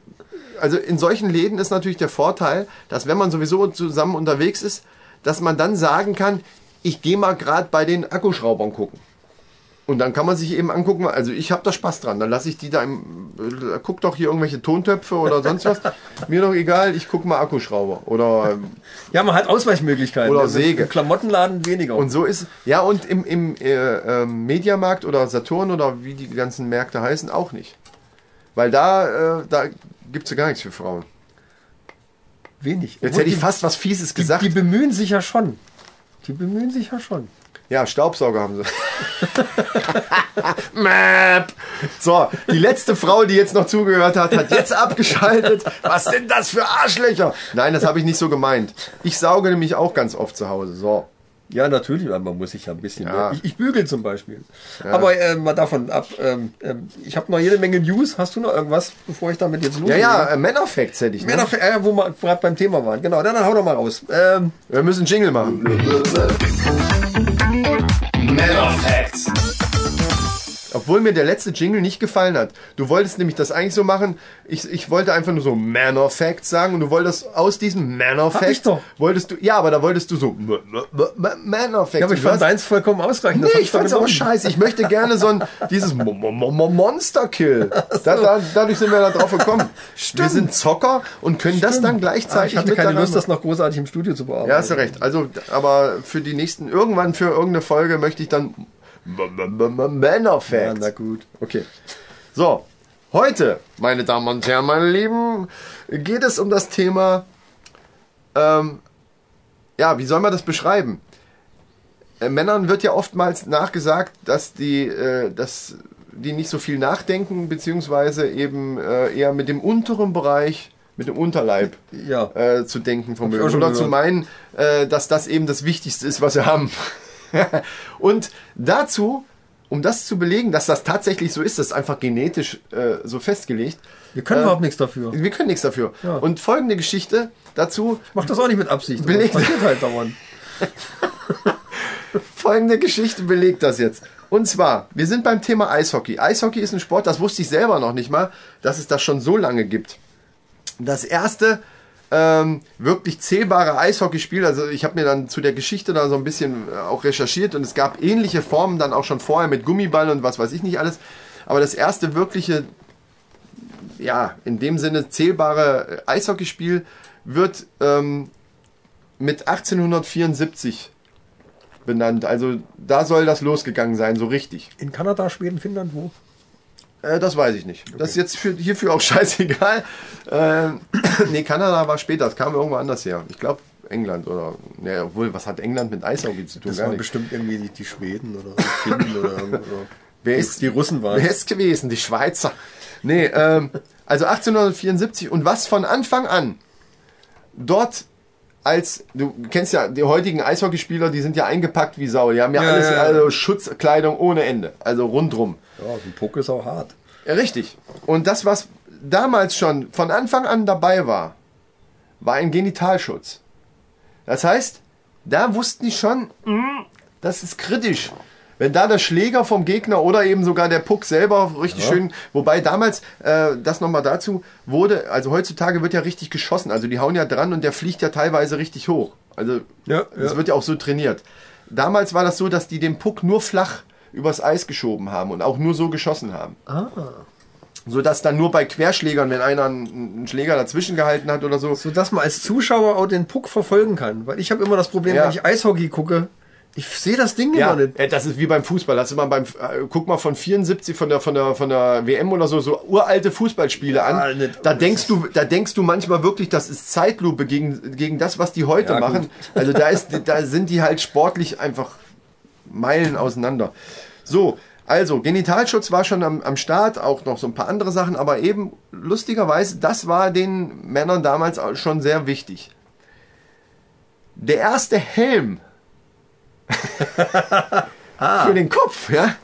also in solchen Läden ist natürlich der Vorteil, dass wenn man sowieso zusammen unterwegs ist, dass man dann sagen kann, ich gehe mal gerade bei den Akkuschraubern gucken. Und dann kann man sich eben angucken, also ich habe da Spaß dran, dann lasse ich die da im, äh, guck doch hier irgendwelche Tontöpfe oder sonst was, mir doch egal, ich guck mal Akkuschrauber oder ähm, Ja, man hat Ausweichmöglichkeiten. Oder Also Säge. Im Klamottenladen weniger. Und so ist ja und im, im äh, ähm, Mediamarkt oder Saturn oder wie die ganzen Märkte heißen auch nicht, weil da äh, da gibt's ja gar nichts für Frauen. wenig. Jetzt Obwohl hätte ich die, fast was Fieses die, gesagt. die bemühen sich ja schon. Die bemühen sich ja schon. ja, Staubsauger haben sie. Map. So, die letzte Frau, die jetzt noch zugehört hat, hat jetzt abgeschaltet. Was sind das für Arschlöcher? Nein, das habe ich nicht so gemeint. Ich sauge nämlich auch ganz oft zu Hause. So. Ja, natürlich, aber man muss sich ja ein bisschen Ja. mehr. Ich, ich bügel zum Beispiel. Aber äh, mal davon ab, ähm, ähm, ich habe noch jede Menge News. Hast du noch irgendwas, bevor ich damit jetzt Ja, loslege? ja, äh, Männerfacts hätte ich. Ne? Männer, äh, wo wir gerade beim Thema waren. Genau, dann hau doch mal raus. Ähm, Wir müssen Jingle machen. Männerfacts. Obwohl mir der letzte Jingle nicht gefallen hat. Du wolltest nämlich das eigentlich so machen. Ich, ich wollte einfach nur so Manner Facts sagen und du wolltest aus diesem ich Facts. doch. Wolltest du, ja, aber da wolltest du so M- M- M- Manner Facts. ja, aber ich fand deins vollkommen ausreichend. Nee, ich fand's aber genommen. scheiße. Ich möchte gerne so ein, dieses Mo- Mo- Mo- Mo- Monster Kill. Da, da, dadurch sind wir da drauf gekommen. Wir sind Zocker und können das dann Ah, gleichzeitig ich hatte keine Lust, das noch großartig im Studio zu bearbeiten. ja, hast du recht. Also, aber für die nächsten, irgendwann für irgendeine Folge möchte ich dann M- M- M- M- Manner Facts. Ja, na gut. Okay. So, heute, meine Damen und Herren, meine Lieben, geht es um das Thema, ähm, ja, wie soll man das beschreiben? Äh, Männern wird ja oftmals nachgesagt, dass die, äh, dass die nicht so viel nachdenken, beziehungsweise eben äh, eher mit dem unteren Bereich, mit dem Unterleib Ja. äh, zu denken vermögen. Oder zu meinen, äh, dass das eben das Wichtigste ist, was wir haben. und dazu, um das zu belegen, dass das tatsächlich so ist, das ist einfach genetisch äh, so festgelegt. Wir können Äh, überhaupt nichts dafür. Wir können nichts dafür. Ja. Und folgende Geschichte dazu, Mach das auch nicht mit Absicht. Belegt. Das halt dauernd. folgende Geschichte belegt das jetzt. Und zwar, wir sind beim Thema Eishockey. Eishockey ist ein Sport, das wusste ich selber noch nicht mal, dass es das schon so lange gibt. Das erste ähm, wirklich zählbare Eishockeyspiel, also ich habe mir dann zu der Geschichte da so ein bisschen äh, auch recherchiert und es gab ähnliche Formen dann auch schon vorher mit Gummiball und was weiß ich nicht alles. Aber das erste wirkliche, ja, in dem Sinne zählbare äh, Eishockeyspiel wird ähm, mit 1874 benannt. Also da soll das losgegangen sein, so richtig. In Kanada, Schweden, Finnland, wo? Äh, das weiß ich nicht. Das ist jetzt für, hierfür auch scheißegal. Äh, nee, Kanada war später. Das kam irgendwo anders her. Ich glaube England oder. Nee, obwohl, was hat England mit Eishockey zu tun? Das waren bestimmt irgendwie die, die Schweden oder die Finnen oder, oder Wer ist- die Russen waren. Wer ist gewesen? Die Schweizer. Nee, ähm, also 1874 und was von Anfang an dort als, du kennst ja die heutigen Eishockeyspieler, die sind ja eingepackt wie Sau. Die haben ja, Ja, alles, ja, ja. also Schutzkleidung ohne Ende. Also rundrum. Ja, ein Puck ist auch hart. Ja, richtig. Und das, was damals schon von Anfang an dabei war, war ein Genitalschutz. Das heißt, da wussten die schon, mm, das ist kritisch. Wenn da der Schläger vom Gegner oder eben sogar der Puck selber richtig schön, wobei damals, äh, das nochmal dazu, wurde, also heutzutage wird ja richtig geschossen, also die hauen ja dran und der fliegt ja teilweise richtig hoch. Also Ja, das ja. wird ja auch so trainiert. Damals war das so, dass die den Puck nur flach übers Eis geschoben haben und auch nur so geschossen haben. Ah. So dass dann nur bei Querschlägern, wenn einer einen, Schläger dazwischen gehalten hat oder so, So dass man als Zuschauer auch den Puck verfolgen kann. Weil ich habe immer das Problem, Ja. wenn ich Eishockey gucke, ich sehe das Ding Ja, immer nicht. äh, das ist wie beim Fußball. Das ist immer beim, äh, guck mal von 74 von der, von der, von der WM oder so, so uralte Fußballspiele Ja, an. nicht- Da denkst du, da denkst du manchmal wirklich, das ist Zeitlupe gegen, gegen das, was die heute Ja, gut. machen. Also da ist, da sind die halt sportlich einfach Meilen auseinander. So. Also, Genitalschutz war schon am, am Start, auch noch so ein paar andere Sachen, aber eben lustigerweise, das war den Männern damals auch schon sehr wichtig. Der erste Helm für den Kopf, ja.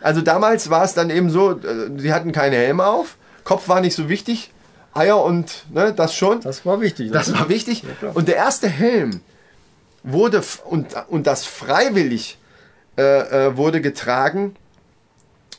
Also damals war es dann eben so, äh, sie hatten keine Helme auf, Kopf war nicht so wichtig, Eier und ne, das schon. Das war wichtig. ne? Das war wichtig. Und der erste Helm wurde und, und das freiwillig äh, äh, wurde getragen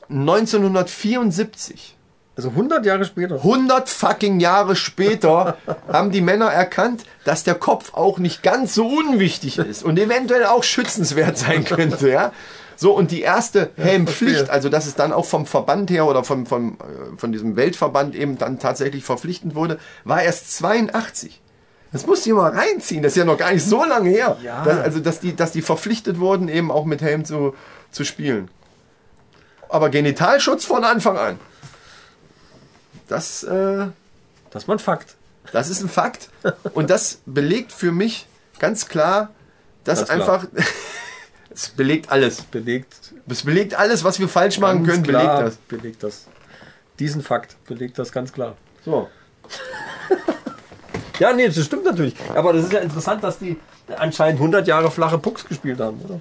1974. also 100 Jahre später. 100 fucking Jahre später haben die Männer erkannt, dass der Kopf auch nicht ganz so unwichtig ist und eventuell auch schützenswert sein könnte, ja. So, und die erste Helmpflicht, also dass es dann auch vom Verband her oder vom, vom, äh, von diesem Weltverband eben dann tatsächlich verpflichtend wurde, war erst 82. Das musst du dir mal reinziehen, das ist ja noch gar nicht so lange her. Ja. Das, also, dass die, dass die verpflichtet wurden, eben auch mit Helm zu, zu spielen. Aber Genitalschutz von Anfang an. Das, äh, Das war ein Fakt. das ist ein Fakt. Und das belegt für mich ganz klar, dass klar. einfach. es belegt alles. Belegt. Es belegt alles, was wir falsch machen können, belegt das. Belegt das. Diesen Fakt belegt das ganz klar. So. Ja, nee, das stimmt natürlich. Aber das ist ja interessant, dass die anscheinend 100 Jahre flache Pucks gespielt haben, oder?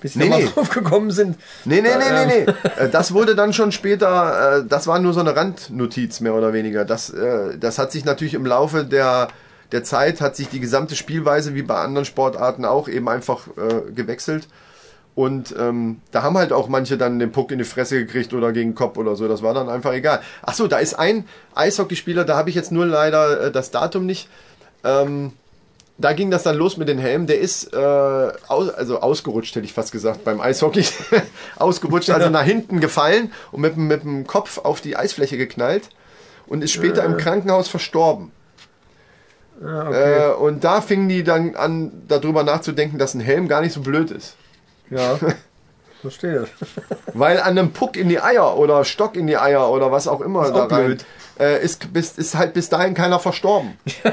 Bis sie Nee, nee. drauf gekommen sind. Nee, nee, nee, nee, nee. Äh, Das wurde dann schon später, äh, das war nur so eine Randnotiz mehr oder weniger. Das, äh, das hat sich natürlich im Laufe der, der Zeit, hat sich die gesamte Spielweise, wie bei anderen Sportarten auch, eben einfach gewechselt. Und ähm, da haben halt auch manche dann den Puck in die Fresse gekriegt oder gegen den Kopf oder so. Das war dann einfach egal. Ach so, da ist ein Eishockeyspieler, da habe ich jetzt nur leider äh, das Datum nicht. Ähm, da ging das dann los mit den Helmen. Der ist äh, aus, also ausgerutscht, hätte ich fast gesagt, beim Eishockey. ausgerutscht, also nach hinten gefallen und mit, dem- mit dem Kopf auf die Eisfläche geknallt und ist später im Krankenhaus verstorben. Ja, okay. Äh, und da fingen die dann an, darüber nachzudenken, dass ein Helm gar nicht so blöd ist. Ja. Verstehe. Weil an einem Puck in die Eier oder Stock in die Eier oder was auch immer Ist da auch rein, äh, ist, bis, ist halt bis dahin keiner verstorben.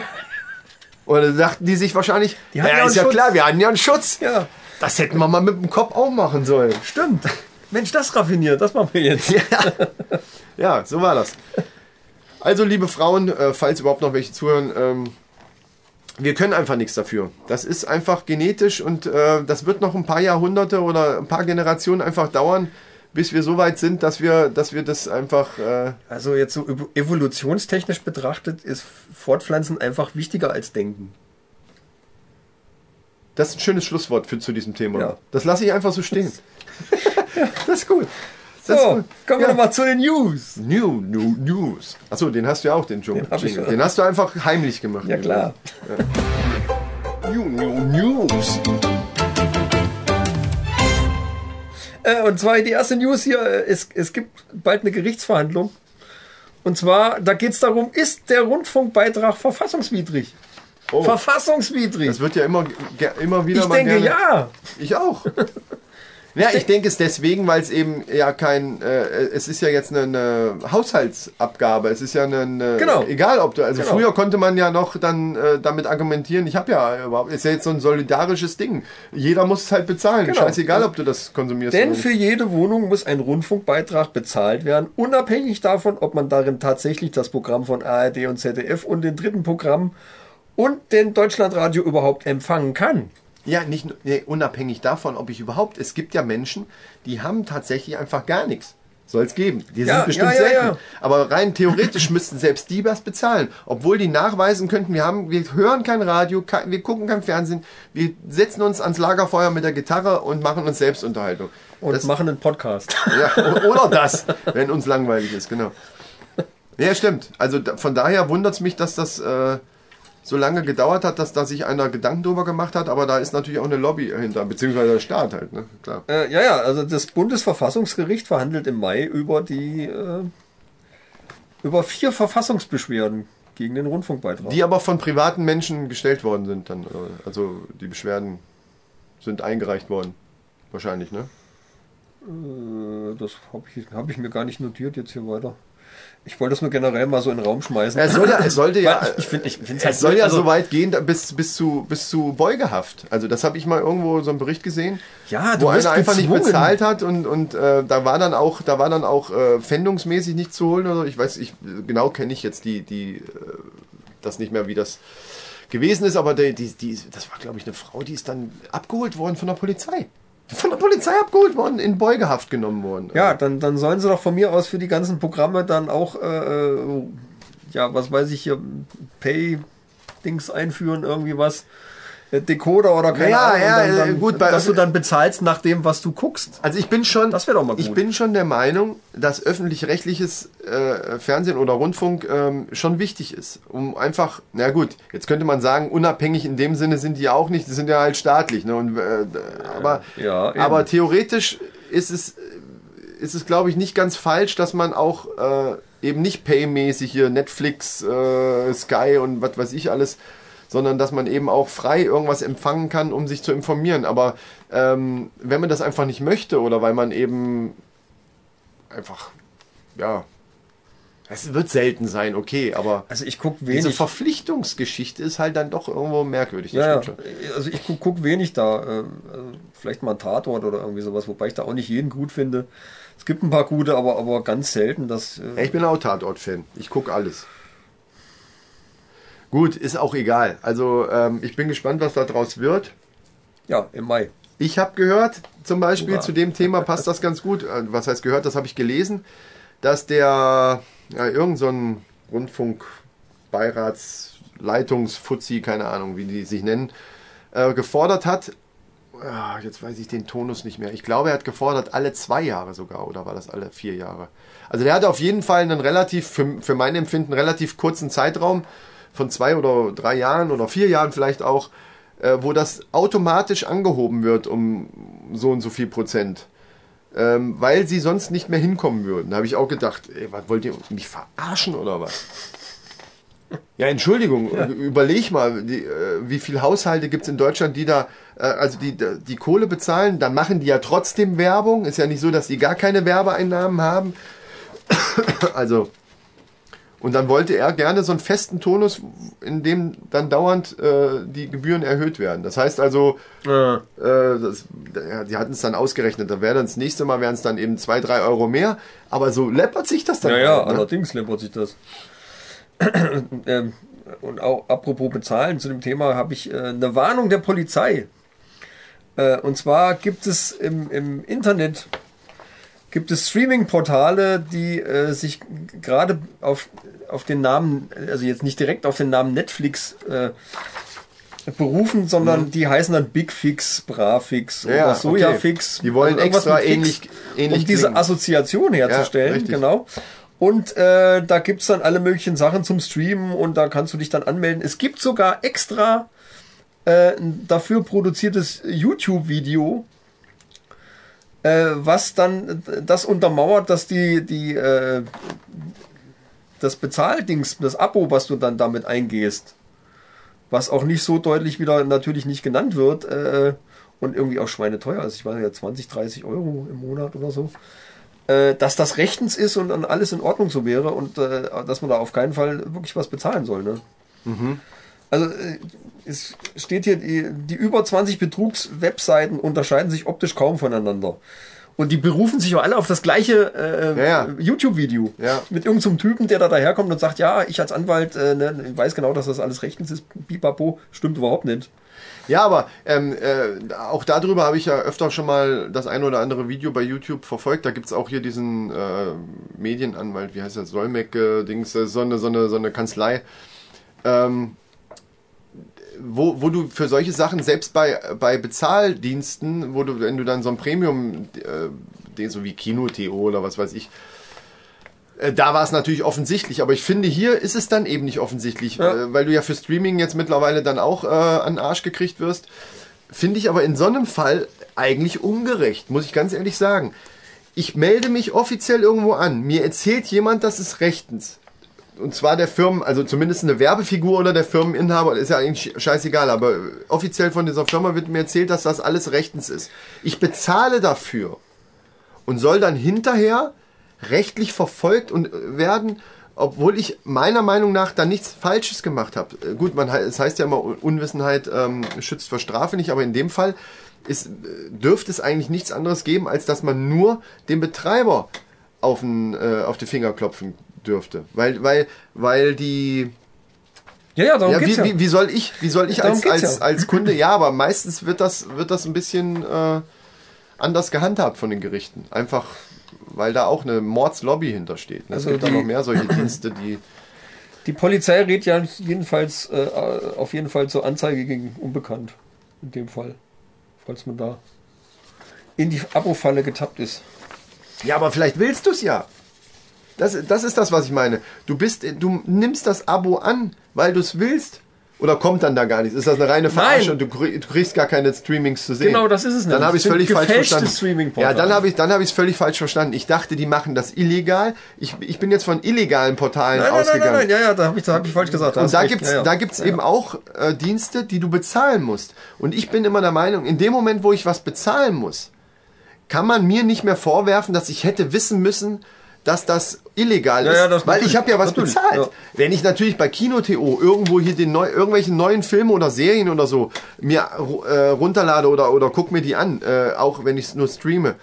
Oder dachten die sich wahrscheinlich, Die ja, ja ist einen ja Schutz. klar, wir hatten ja einen Schutz. Ja, Das hätten wir mal mit dem Kopf auch machen sollen. stimmt. Mensch, das raffiniert, das machen wir jetzt. Ja, so war das. Also, liebe Frauen, äh, falls überhaupt noch welche zuhören, ähm, wir können einfach nichts dafür. Das ist einfach genetisch und äh, das wird noch ein paar Jahrhunderte oder ein paar Generationen einfach dauern, bis wir so weit sind, dass wir, dass wir das einfach. Äh, Also jetzt so ev- evolutionstechnisch betrachtet ist Fortpflanzen einfach wichtiger als Denken. das ist ein schönes Schlusswort für, zu diesem Thema. Ja. Das lasse ich einfach so stehen. das ist gut. So, kommen wir nochmal zu den News. New, new News. Achso, den hast du ja auch, den Jingle. Den ich. Den hast du einfach heimlich gemacht. Ja klar. New, new News. Äh, und zwar die erste News hier, äh, es, es gibt bald eine Gerichtsverhandlung. Und zwar, da geht es darum, ist der Rundfunkbeitrag verfassungswidrig? Oh. Verfassungswidrig. Das wird ja immer, immer wieder Ich mal denke gerne. ja. Ich auch. Ja, ich denke es deswegen, weil es eben ja kein, äh, es ist ja jetzt eine, eine Haushaltsabgabe. Es ist ja eine, eine Genau. egal ob du, also Genau. früher konnte man ja noch dann äh, damit argumentieren, ich habe ja überhaupt, ist ja jetzt so ein solidarisches Ding. Jeder muss es halt bezahlen. Genau. Scheißegal, ob du das konsumierst. Denn für jede Wohnung muss ein Rundfunkbeitrag bezahlt werden, unabhängig davon, ob man darin tatsächlich das Programm von ARD und ZDF und den dritten Programm und den Deutschlandradio überhaupt empfangen kann. Ja, nicht nee, unabhängig davon, ob ich überhaupt, es gibt ja Menschen, die haben tatsächlich einfach gar nichts. Soll es geben. Die Ja, sind bestimmt ja, ja, selten. Aber rein theoretisch müssten selbst die was bezahlen. Obwohl die nachweisen könnten, wir haben, wir hören kein Radio, kein, wir gucken kein Fernsehen, wir setzen uns ans Lagerfeuer mit der Gitarre und machen uns Selbstunterhaltung. Und Das- machen einen Podcast. ja, oder das, wenn uns langweilig ist, genau. Ja, stimmt. Also von daher wundert es mich, dass das äh, so lange gedauert hat, dass da sich einer Gedanken drüber gemacht hat, aber da ist natürlich auch eine Lobby hinter, beziehungsweise der Staat halt, ne? Klar. Äh, ja, ja, also das Bundesverfassungsgericht verhandelt im Mai über die äh, über vier Verfassungsbeschwerden gegen den Rundfunkbeitrag. Die aber von privaten Menschen gestellt worden sind dann. Also die Beschwerden sind eingereicht worden. Wahrscheinlich, ne? Äh, das habe ich, hab ich mir gar nicht notiert jetzt hier weiter. Ich wollte das nur generell mal so in den Raum schmeißen. Es, soll ja, es sollte ja. Ich- find- ich find's es halt soll blöd, ja also- so weit gehen, bis, bis, zu, bis zu Beugehaft. Also das habe ich mal irgendwo so einen Bericht gesehen, Ja, wo einer einfach nicht bezahlt hat und, und äh, da war dann auch, da war dann auch äh, fändungsmäßig nicht zu holen oder so. ich weiß, ich genau kenne ich jetzt die, die äh, das nicht mehr, wie das gewesen ist, aber die, die, die, das war glaube ich eine Frau, die ist dann abgeholt worden von der Polizei. Von der Polizei abgeholt worden, in Beugehaft genommen worden. Ja, dann, dann sollen sie doch von mir aus für die ganzen Programme dann auch, äh, äh, ja, was weiß ich hier, Pay-Dings einführen, irgendwie was. Äh, Decoder oder keine Ja, Ahnung. ja, dann, dann, äh, gut, bei- dass du dann bezahlst nach dem, was du guckst. Also ich bin schon, Das doch mal ich gut. bin schon der Meinung, dass öffentlich-rechtliches äh, Fernsehen oder Rundfunk ähm, schon wichtig ist, um einfach, na gut, jetzt könnte man sagen, unabhängig in dem Sinne sind die ja auch nicht, die sind ja halt staatlich, ne? Und, äh, aber, Ja, aber theoretisch ist es, ist es, glaube ich, nicht ganz falsch, dass man auch äh, eben nicht paymäßig hier Netflix, äh, Sky und was weiß ich alles, sondern dass man eben auch frei irgendwas empfangen kann, um sich zu informieren. Aber ähm, wenn man das einfach nicht möchte oder weil man eben einfach, ja, es wird selten sein, okay, aber Also ich gucke diese wenig. Verpflichtungsgeschichte ist halt dann doch irgendwo merkwürdig. Ja. Also ich guck, guck wenig da. äh, Also vielleicht mal ein Tatort oder irgendwie sowas, wobei ich da auch nicht jeden gut finde. Es gibt ein paar gute, aber, aber ganz selten. Das, Ja, äh, Ich bin auch Tatort-Fan. Ich gucke alles. Gut, ist auch egal. Also ähm, ich bin gespannt, was da draus wird. ja, im Mai. Ich habe gehört, zum Beispiel Hurra. zu dem Thema passt das ganz gut. Äh, Was heißt gehört, das habe ich gelesen, dass der, ja, irgend so ein Rundfunkbeiratsleitungsfuzzi, keine Ahnung, wie die sich nennen, äh, gefordert hat, ah, jetzt weiß ich den Tonus nicht mehr. Ich glaube, er hat gefordert, alle zwei Jahre sogar, oder war das alle vier Jahre? Also der hatte auf jeden Fall einen relativ, für, für mein Empfinden, relativ kurzen Zeitraum von zwei oder drei Jahren oder vier Jahren vielleicht auch, äh, wo das automatisch angehoben wird um so und so viel Prozent. Ähm, weil sie sonst nicht mehr hinkommen würden. Da habe ich auch gedacht, ey, was wollt ihr mich verarschen oder was? Ja, Entschuldigung, überleg mal, die, äh, wie viele Haushalte gibt es in Deutschland, die da, äh, also die, die Kohle bezahlen, dann machen die ja trotzdem Werbung. Ist ja nicht so, dass die gar keine Werbeeinnahmen haben. also, und dann wollte er gerne so einen festen Tonus, in dem dann dauernd äh, die Gebühren erhöht werden. Das heißt also, äh, das, ja, die hatten es dann ausgerechnet, da wäre dann das nächste Mal wären es dann eben zwei, drei Euro mehr, aber so läppert sich das dann. Ja, ja, halt, ne? allerdings läppert sich das. ähm, und auch apropos bezahlen, zu dem Thema habe ich äh, eine Warnung der Polizei. Äh, und zwar gibt es im, im Internet gibt es Streaming-Portale, die äh, sich gerade auf, auf den Namen, also jetzt nicht direkt auf den Namen Netflix äh, berufen, sondern die heißen dann Big Fix, Bravfix Mhm. Ja, oder Soja okay. Fix. Die wollen irgendwas extra mit Fix, ähnlich- ähnlich um diese klingen. Assoziation herzustellen, richtig. genau. Und äh, da gibt's dann alle möglichen Sachen zum Streamen und da kannst du dich dann anmelden. Es gibt sogar extra äh, ein dafür produziertes YouTube-Video, äh, was dann das untermauert, dass die, die äh, das Bezahldings, das Abo, was du dann damit eingehst, was auch nicht so deutlich wieder natürlich nicht genannt wird äh, und irgendwie auch schweineteuer ist, ich weiß ja 20, 30 Euro im Monat oder so, äh, dass das rechtens ist und dann alles in Ordnung so wäre und äh, dass man da auf keinen Fall wirklich was bezahlen soll. Ne? Also äh, es steht hier, die, die über 20 Betrugswebseiten unterscheiden sich optisch kaum voneinander. Und die berufen sich auch alle auf das gleiche äh, Ja, ja. YouTube-Video. Ja. Mit irgendeinem Typen, der da daherkommt und sagt, ja, ich als Anwalt äh, ne, weiß genau, dass das alles rechtens ist. Bipapo, stimmt überhaupt nicht. Ja, aber ähm, äh, auch darüber habe ich ja öfter schon mal das ein oder andere Video bei YouTube verfolgt. Da gibt's auch hier diesen äh, Medienanwalt, wie heißt der, Solmecke-Dings, äh, so, eine, so, eine, so eine Kanzlei. Ähm, wo, wo du für solche Sachen, selbst bei, bei Bezahldiensten, wo du, wenn du dann so ein Premium, äh, so wie Kino.to oder was weiß ich, äh, da war es natürlich offensichtlich, aber ich finde, hier ist es dann eben nicht offensichtlich, Ja. äh, weil du ja für Streaming jetzt mittlerweile dann auch äh, an den Arsch gekriegt wirst. Finde ich aber in so einem Fall eigentlich ungerecht, muss ich ganz ehrlich sagen. Ich melde mich offiziell irgendwo an. Mir erzählt jemand, das ist rechtens. Und zwar der Firmen, also zumindest eine Werbefigur oder der Firmeninhaber, ist ja eigentlich scheißegal, aber offiziell von dieser Firma wird mir erzählt, dass das alles rechtens ist. Ich bezahle dafür und soll dann hinterher rechtlich verfolgt und äh, werden, obwohl ich meiner Meinung nach da nichts Falsches gemacht habe. Äh, Gut, man, es heißt ja immer, Un- Unwissenheit ähm, schützt vor Strafe nicht, aber in dem Fall ist, äh, dürfte es eigentlich nichts anderes geben, als dass man nur dem Betreiber auf, den, äh, auf die Finger klopfen dürfte. Weil, weil, weil die, Ja, ja, darum ja, geht's wie, ja. wie, wie soll ich, wie soll ich als, geht's als, ja. als Kunde, ja, aber meistens wird das, wird das ein bisschen äh, anders gehandhabt von den Gerichten. Einfach, weil da auch eine Mordslobby hintersteht. Ne? Es Also gibt da die- noch mehr solche Dienste, die. Die Polizei rät ja jedenfalls äh, auf jeden Fall zur Anzeige gegen Unbekannt. In dem Fall. Falls man da in die Abo-Falle getappt ist. Ja, aber vielleicht willst du es ja. Das, das ist das, was ich meine. Du bist, du nimmst das Abo an, weil du es willst. Oder kommt dann da gar nichts? Ist das eine reine Verarsche Nein. und du, krieg- du kriegst gar keine Streamings zu sehen? Genau, das ist es Dann nämlich. habe ich Das völlig falsch verstanden. Ja, dann habe ich dann habe ich es völlig falsch verstanden. Ich dachte, die machen das illegal. Ich, ich bin jetzt von illegalen Portalen Nein, nein, nein, ausgegangen. nein, nein, ja, ja, da habe ich, da hab ich falsch gesagt. Und hast da gibt's, ja, ja. da gibt's eben auch äh, Dienste, die du bezahlen musst. Und ich bin immer der Meinung, in dem Moment, wo ich was bezahlen muss, kann man mir nicht mehr vorwerfen, dass ich hätte wissen müssen, dass das illegal Ja, ist, ja, das weil ich habe ja was natürlich, bezahlt. ja. Wenn ich natürlich bei Kino.to irgendwo hier den neu, irgendwelche neuen Filme oder Serien oder so mir äh, runterlade oder, oder guck mir die an, äh, auch wenn ich es nur streame,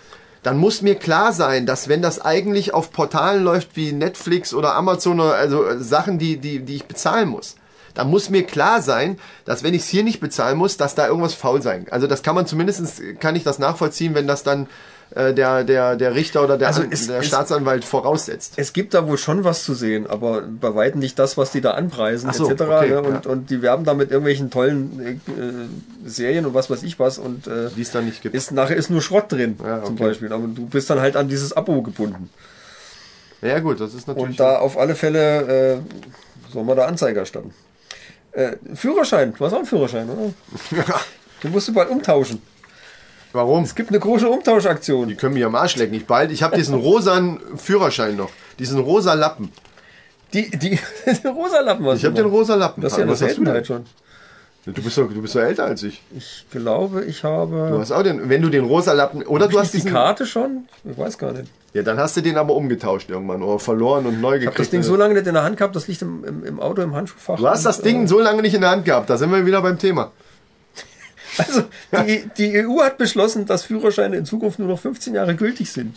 dann muss mir klar sein, dass wenn das eigentlich auf Portalen läuft wie Netflix oder Amazon oder also äh, Sachen, die, die, die ich bezahlen muss, dann muss mir klar sein, dass wenn ich es hier nicht bezahlen muss, dass da irgendwas faul sein. Also das kann man zumindest, kann ich das nachvollziehen, wenn das dann äh, der, der, der Richter oder der, Also es- der es- Staatsanwalt voraussetzt. Es gibt da wohl schon was zu sehen, aber bei weitem nicht das, was die da anpreisen, so, etc. okay, ne? und, ja. und die werben da mit irgendwelchen tollen äh, Serien und was weiß ich was und äh, Die es da nicht gibt. ist, nachher ist nur Schrott drin, Ja, zum okay. Beispiel. Aber du bist dann halt an dieses Abo gebunden. Ja gut, das ist natürlich. Und da auf alle Fälle äh, soll man da Anzeige erstatten. Äh, Führerschein, du hast auch einen Führerschein, oder? Den musst du bald umtauschen. Warum? Es gibt eine große Umtauschaktion. Die können mich am Arsch lecken. Ich bald. Ich habe diesen rosanen Führerschein noch. Diesen rosa Lappen. Die, die, die rosa Lappen hast Ich habe den rosa Lappen. Das ist ja eine Was hast du denn? Seltenheit schon. Du bist doch, du bist doch älter als ich. Ich glaube, ich habe. Du hast auch den, wenn du den rosa Lappen oder du hast ich die diesen, Karte schon? Ich weiß gar nicht. ja, dann hast du den aber umgetauscht irgendwann oder verloren und neu Ich habe gekriegt. das Ding so lange nicht in der Hand gehabt, das liegt im, im, im Auto, im Handschuhfach. du hast das Ding so lange nicht in der Hand gehabt. Da sind wir wieder beim Thema. Also, die, die EU hat beschlossen, dass Führerscheine in Zukunft nur noch 15 Jahre gültig sind.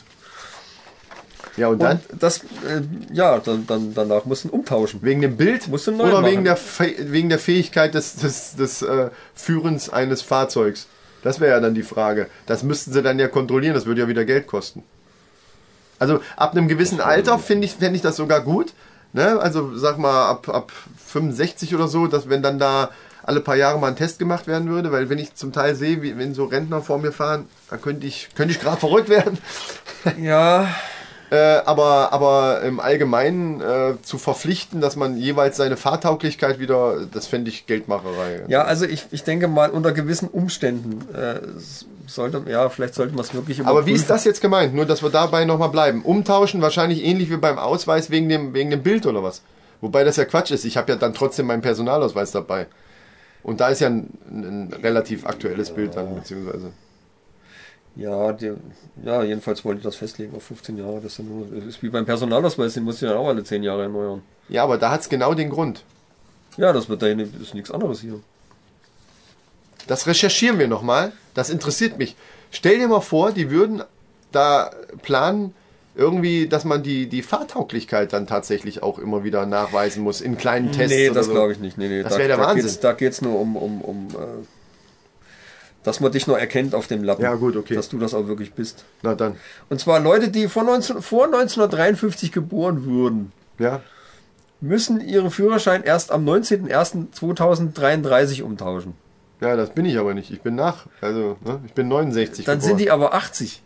Ja und dann Und das, äh, ja, dann, dann, danach mussten umtauschen. wegen dem Bild Musst du neu oder machen. wegen der Fäh- wegen der Fähigkeit des des, des äh, Führens eines Fahrzeugs. Das wäre ja dann die Frage. Das müssten sie dann ja kontrollieren. Das würde ja wieder Geld kosten. Also ab einem gewissen Alter finde ich, fände ich das sogar gut. Ne? Also sag mal ab, ab 65 oder so, dass wenn dann da alle paar Jahre mal ein Test gemacht werden würde, weil wenn ich zum Teil sehe, wie wenn so Rentner vor mir fahren, dann könnte ich, könnte ich gerade verrückt werden. Ja, Äh, aber, aber im Allgemeinen äh, zu verpflichten, dass man jeweils seine Fahrtauglichkeit wieder, das fände ich Geldmacherei. ja, also ich, ich denke mal, unter gewissen Umständen äh, sollte, ja, vielleicht sollte man es wirklich Aber wie ist überprüfen. das jetzt gemeint? Nur, dass wir dabei nochmal bleiben. Umtauschen wahrscheinlich ähnlich wie beim Ausweis wegen dem, wegen dem Bild oder was? Wobei das ja Quatsch ist. Ich habe ja dann trotzdem meinen Personalausweis dabei. Und da ist ja ein, ein relativ aktuelles Bild dann, beziehungsweise. Ja, die, ja, jedenfalls wollte ich das festlegen auf 15 Jahre. Das ist, ja nur, das ist wie beim Personalausweis, den muss ich dann auch alle 10 Jahre erneuern. Ja, aber da hat es genau den Grund. Ja, das wird dahin, ist nichts anderes hier. Das recherchieren wir nochmal. Das interessiert mich. Stell dir mal vor, die würden da planen, irgendwie, dass man die, die Fahrtauglichkeit dann tatsächlich auch immer wieder nachweisen muss in kleinen Tests nee, das so? glaube ich nicht. Nee, nee, Das da, wär der da Wahnsinn. Geht's, da geht es nur um, um, um äh, dass man dich nur erkennt auf dem Lappen. Ja, gut, okay. Dass du das auch wirklich bist. Na dann, Und zwar Leute, die vor, 19, vor 1953 geboren wurden, ja. müssen ihre Führerschein erst am 19.01.2033 umtauschen. Ja, das bin ich aber nicht. Ich bin nach, also, ne? ich bin 69 Dann geboren. sind die aber 80.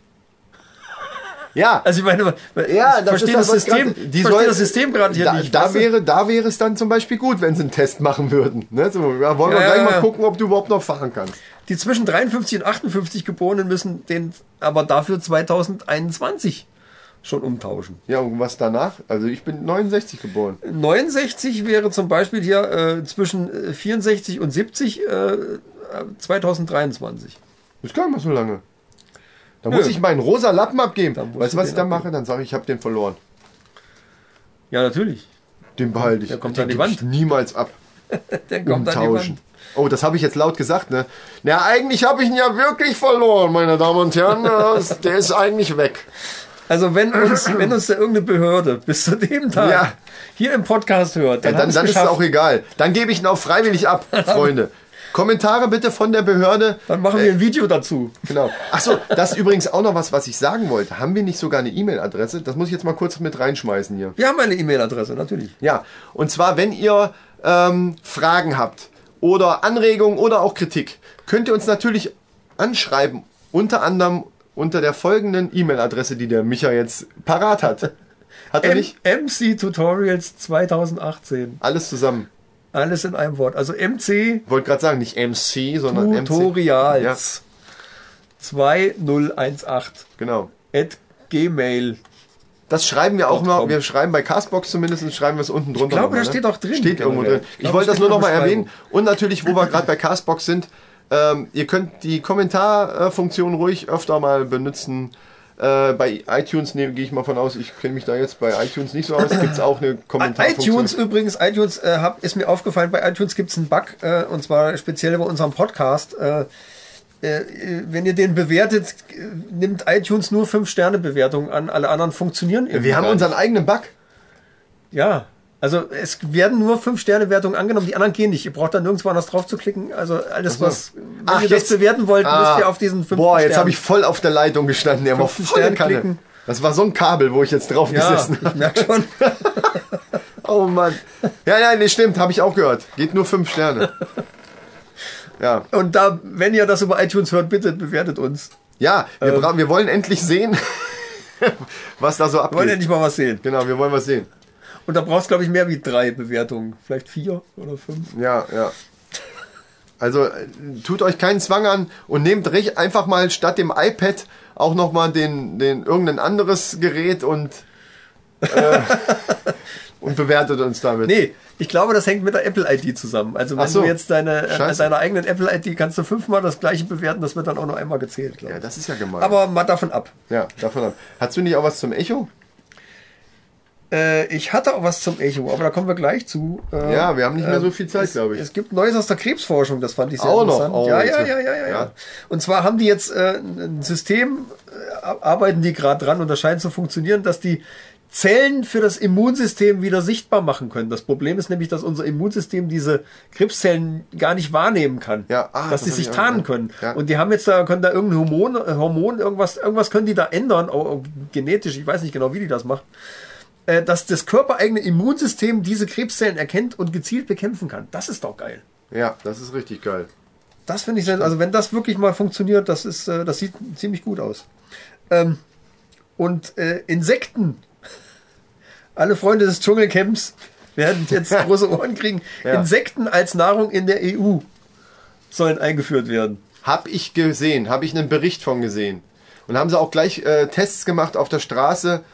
ja, Also ich meine, ja, ich verstehe das, ich System, grad- ich verstehe das System gerade hier da, nicht. Da wäre, da wäre es dann zum Beispiel gut, wenn sie einen Test machen würden. Ne? So, ja, wollen wir Ja, gleich mal gucken, ob du überhaupt noch fahren kannst. Die zwischen 53 und 58 Geborenen müssen den aber dafür 2021 schon umtauschen. Ja, und was danach? Also ich bin 69 geboren. 69 wäre zum Beispiel hier äh, zwischen äh, 64 und 70 äh, 2023. Das ist gar nicht mal so lange. Da muss ich meinen rosa Lappen abgeben. Weißt du, was ich dann abgeben. mache? Dann sage ich, ich habe den verloren. Ja, natürlich. Den behalte ich. Der kommt den an die gebe ich Wand. niemals ab. Der kommt Umtauschen. Wand. Oh, das habe ich jetzt laut gesagt, ne? Na, eigentlich habe ich ihn ja wirklich verloren, meine Damen und Herren. Der ist eigentlich weg. Also wenn uns, wenn uns da irgendeine Behörde bis zu dem Tag Ja. hier im Podcast hört, Ja, dann, dann dann ist es auch egal. Dann gebe ich ihn auch freiwillig ab, Freunde. Kommentare bitte von der Behörde. Dann machen wir ein Video dazu. Genau. Achso, das ist übrigens auch noch was, was ich sagen wollte. Haben wir nicht sogar eine E-Mail-Adresse? Das muss ich jetzt mal kurz mit reinschmeißen hier. Wir haben eine E-Mail-Adresse, natürlich. Ja, und zwar, wenn ihr ähm, Fragen habt oder Anregungen oder auch Kritik, könnt ihr uns natürlich anschreiben. Unter anderem unter der folgenden E-Mail-Adresse, die der Micha jetzt parat hat. Hat er M nicht? MC Tutorials 2018. Alles zusammen. Alles in einem Wort. Also MC Wollte gerade sagen, nicht MC, sondern MC. Tutorials 2018 Genau. at gmail. Das schreiben wir auch mal. Wir schreiben bei Castbox zumindest, schreiben wir es unten drunter. glaube, noch mal, da steht auch drin. Steht irgendwo drin. Ich Ich, glaube, wollte das nur noch mal erwähnen. Und natürlich, wo wir gerade bei Castbox sind, ähm, ihr könnt die Kommentarfunktion ruhig öfter mal benutzen. Äh, bei iTunes ne, gehe ich mal von aus, ich kenne mich da jetzt bei iTunes nicht so aus, gibt es auch eine Kommentarfunktion. iTunes übrigens, iTunes äh, hab, ist mir aufgefallen, bei iTunes gibt es einen Bug, äh, und zwar speziell bei unserem Podcast. Äh, äh, wenn ihr den bewertet, nimmt iTunes nur 5-Sterne-Bewertungen an, alle anderen funktionieren irgendwie Wir haben unseren eigenen Bug. Ja, also es werden nur 5-Sterne-Wertungen angenommen, die anderen gehen nicht. Ihr braucht da nirgendwo anders drauf zu klicken. Also alles, so. was, wenn Ach, ihr jetzt- das bewerten wollt, Ah, müsst ihr auf diesen 5 Boah, jetzt habe ich voll auf der Leitung gestanden. Der war voll klicken. Das war so ein Kabel, wo ich jetzt drauf Ja, gesessen habe. ich merke schon. Oh Mann. Ja, ja, nee, stimmt, habe ich auch gehört. Geht nur fünf Sterne. Ja, Und da, wenn ihr das über iTunes hört, bitte bewertet uns. ja wir, bra- wir wollen endlich sehen, was da so Wir wollen abgeht. nicht mal was sehen. Genau, wir wollen was sehen. Und da brauchst du, glaube ich, mehr wie drei Bewertungen. Vielleicht vier oder fünf. Ja, ja. Also äh, tut euch keinen Zwang an und nehmt einfach mal statt dem iPad auch nochmal den, den irgendein anderes Gerät und, äh, und bewertet uns damit. Nee, ich glaube, das hängt mit der Apple-ID zusammen. Also wenn so. du jetzt deine, äh, deiner eigenen Apple-ID kannst du fünfmal das gleiche bewerten, das wird dann auch noch einmal gezählt, glaube Ja, das ist ja gemein. Aber mal davon ab. ja, davon ab. Hast du nicht auch was zum Echo? Äh, ich hatte auch was zum Echo, aber da kommen wir gleich zu. Äh, Ja, wir haben nicht mehr so viel Zeit, glaube ich. Es gibt Neues aus der Krebsforschung, das fand ich sehr Auch noch? interessant. Oh, ja, ja, ja, ja, ja, ja. Und zwar haben die jetzt äh, ein System, äh, arbeiten die gerade dran und das scheint zu funktionieren, dass die Zellen für das Immunsystem wieder sichtbar machen können. Das Problem ist nämlich, dass unser Immunsystem diese Krebszellen gar nicht wahrnehmen kann. Ja, ah, dass das die sich tarnen können. Ja. Und die haben jetzt da, können da irgendein Hormon, Hormon, irgendwas, irgendwas können die da ändern, auch, auch genetisch, ich weiß nicht genau, wie die das machen äh, dass das körpereigene Immunsystem diese Krebszellen erkennt und gezielt bekämpfen kann. Das ist doch geil. Ja, das ist richtig geil. Das finde ich, sehr, also wenn das wirklich mal funktioniert, das ist, äh, das sieht ziemlich gut aus. Ähm, und äh, Insekten, alle Freunde des Dschungelcamps werden jetzt große Ohren kriegen. Ja. Insekten als Nahrung in der EU sollen eingeführt werden. Hab ich gesehen, habe ich einen Bericht von gesehen. Und haben sie auch gleich äh, Tests gemacht auf der Straße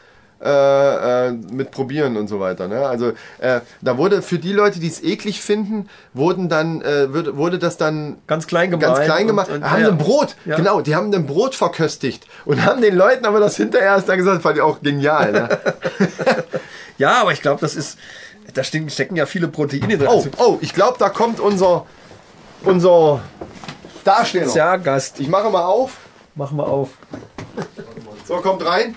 äh, äh, mit Probieren und so weiter. Ne? Also äh, da wurde für die Leute, die es eklig finden, wurden dann äh, wurde, wurde das dann Ganz klein gemahlen. ganz klein gemacht. und- und- haben ja. ein Brot, Ja. genau, die haben ein Brot verköstigt und haben den Leuten aber das hinterher erst dann gesagt, fand ich auch genial. Ne? Ja, aber ich glaube, das ist, da stecken, ja viele Proteine drin. Oh, oh, ich glaube, da kommt unser unser Darsteller. ja, Gast. Ich mache mal auf. Mach mal auf. So, kommt rein.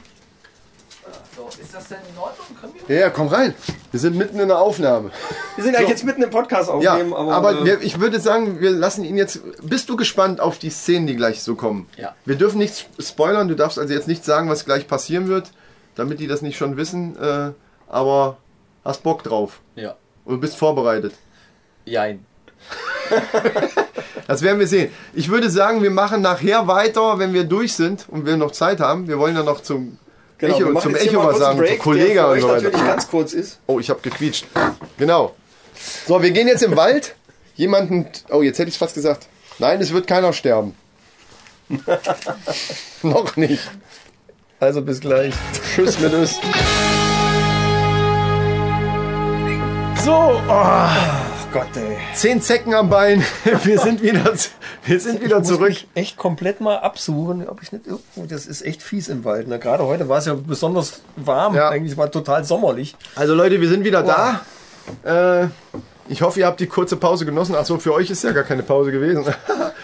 So, ist das denn in Ordnung? Können wir? Ja, ja, komm rein. Wir sind mitten in der Aufnahme. Wir sind ja jetzt mitten im Podcast Ja, aufnehmen, aber, aber äh, wir, ich würde sagen, wir lassen ihn jetzt. Bist du gespannt auf die Szenen, die gleich so kommen? Ja. Wir dürfen nichts spoilern. Du darfst also jetzt nicht sagen, was gleich passieren wird, damit die das nicht schon wissen. Äh, aber hast Bock drauf Ja. und bist vorbereitet. Jein. Das werden wir sehen. Ich würde sagen, wir machen nachher weiter, wenn wir durch sind und wir noch Zeit haben. Wir wollen ja noch zum genau, wir Echo, machen zum jetzt hier Echo mal was sagen, Break, zum für und so weiter. natürlich ganz kurz ist. Oh, ich habe gequietscht. Genau. So, wir gehen jetzt im Wald. Jemanden. Oh, jetzt hätte ich es fast gesagt. Nein, es wird keiner sterben. Noch nicht. Also bis gleich. Tschüss mit uns. So, oh, Gott, ey. zehn Zecken am Bein. Wir sind wieder, wir sind wieder ich zurück. Muss mich echt komplett mal absuchen, ob ich nicht irgendwo. Das ist echt fies im Wald. Ne? Gerade heute war es ja besonders warm. Ja. Eigentlich war total sommerlich. Also Leute, wir sind wieder da. Äh, ich hoffe, ihr habt die kurze Pause genossen. Ach so, für euch ist ja gar keine Pause gewesen.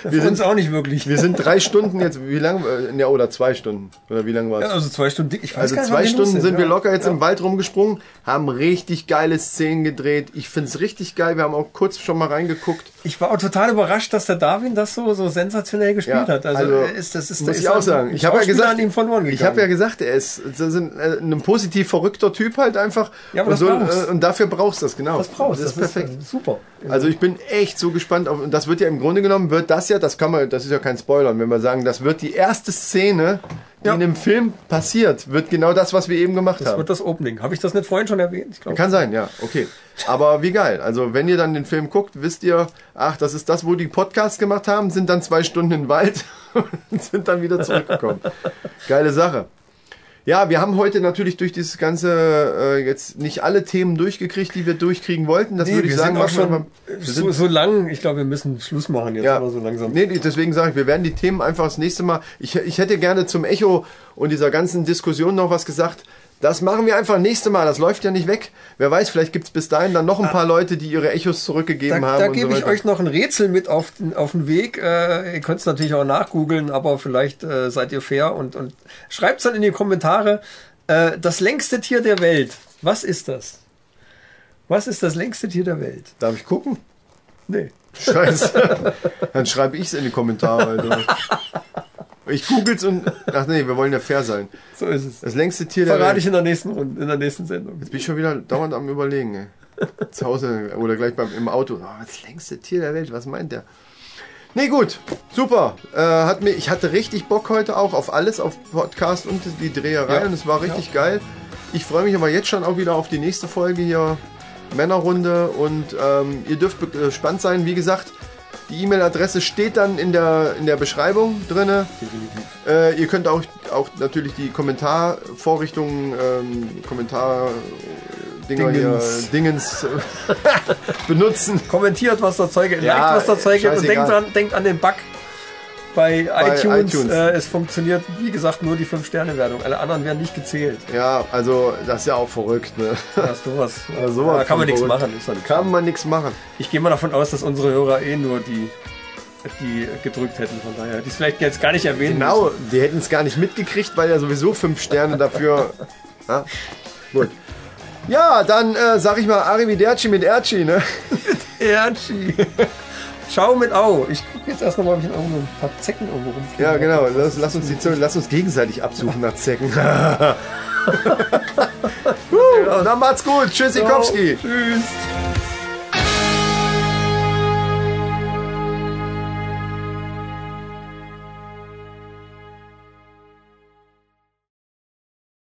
Wir sind auch nicht wirklich. Wir sind drei Stunden jetzt. Wie lange? Äh, ja, oder zwei Stunden. Oder wie lange war es? Ja, also zwei Stunden. Ich weiß Also gar nicht, zwei wir Stunden sind wir ja. locker jetzt ja. im Wald rumgesprungen, haben richtig geile Szenen gedreht. Ich find's richtig geil. Wir haben auch kurz schon mal reingeguckt. Ich war auch total überrascht, dass der Darwin das so, so sensationell gespielt Ja, hat. Also, also, ist, das ist, muss ist ich auch sagen. Ich habe ja gesagt, ich habe ja gesagt, er ist, das ist ein, äh, ein positiv verrückter Typ halt einfach. Ja, aber und, das so, brauchst. äh, und dafür brauchst du das genau. das brauchst. Das ist perfekt. äh, super. Also ich bin echt so gespannt auf, und das wird ja im Grunde genommen, wird das ja, das kann man, das ist ja kein Spoiler, wenn wir sagen, das wird die erste Szene, die Ja. in dem Film passiert, wird genau das, was wir eben gemacht das haben. wird das Opening. Habe ich das nicht vorhin schon erwähnt? Kann sein, ja, okay. Aber wie geil. Also wenn ihr dann den Film guckt, wisst ihr, ach, das ist das, wo die Podcasts gemacht haben, sind dann zwei Stunden im Wald und sind dann wieder zurückgekommen. Geile Sache. Ja, wir haben heute natürlich durch dieses ganze äh, jetzt nicht alle Themen durchgekriegt, die wir durchkriegen wollten. Das Nee, würde ich sagen, auch schon wir so, so lang. Ich glaube, wir müssen Schluss machen jetzt ja. aber so langsam. Nee, nee, deswegen sage ich, wir werden die Themen einfach das nächste Mal. Ich, ich hätte gerne zum Echo und dieser ganzen Diskussion noch was gesagt. Das machen wir einfach nächste Mal. Das läuft ja nicht weg. Wer weiß, vielleicht gibt's bis dahin dann noch ein paar Leute, die ihre Echos zurückgegeben Da, haben. da gebe so ich euch noch ein Rätsel mit auf den, auf den Weg. Äh, ihr könnt es natürlich auch nachgoogeln, aber vielleicht äh, seid ihr fair und, und schreibt es dann in die Kommentare. Äh, das längste Tier der Welt. Was ist das? Was ist das längste Tier der Welt? Darf ich gucken? Nee. Scheiße. dann schreibe ich's in die Kommentare. Ich googel's und. Ach nee, wir wollen ja fair sein. So ist es. Das längste Tier der Verrate Welt. ich in der nächsten Runde, in der nächsten Sendung. Jetzt bin ich schon wieder dauernd am überlegen, ey. Zu Hause oder gleich beim, im Auto. Oh, das längste Tier der Welt, was meint der? Nee, gut, super. Äh, hat mir, ich hatte richtig Bock heute auch auf alles, auf Podcast und die Dreherei Ja. und es war richtig geil. Ich freue mich aber jetzt schon auch wieder auf die nächste Folge hier, Männerrunde und ähm, ihr dürft gespannt sein. Wie gesagt, die E-Mail-Adresse steht dann in der, in der Beschreibung drinne. Äh, ihr könnt auch, auch natürlich die Kommentarvorrichtungen, ähm, Kommentar Dinger hier, Dingens. Äh, benutzen. Kommentiert, was der Zeuge, Ja, liked, was der Zeuge und denkt, dran, denkt an den Bug bei, iTunes. iTunes. Äh, es funktioniert, wie gesagt, nur die 5-Sterne-Wertung. Alle anderen werden nicht gezählt. Ja, also das ist ja auch verrückt. Ne? Da hast du was. Ja, da kann man nichts machen. Nichts. Kann man nichts machen. Ich gehe mal davon aus, dass unsere Hörer eh nur die, die gedrückt hätten. Von daher, die es vielleicht jetzt gar nicht erwähnen Genau, die hätten es gar nicht mitgekriegt, weil ja sowieso fünf Sterne dafür. Ja, gut. Ja, dann äh, sag ich mal Arrivederci mit Erci, ne? müssen. Erci. Schau mit Au. Ich gucke jetzt erst noch mal, ob ich irgendwo ein paar Zecken irgendwo rumfliegen Ja, genau. Lass, lass, uns, die, lass uns gegenseitig absuchen nach Zecken. uh, dann macht's gut. Tschüss, Ikowski. Tschüss.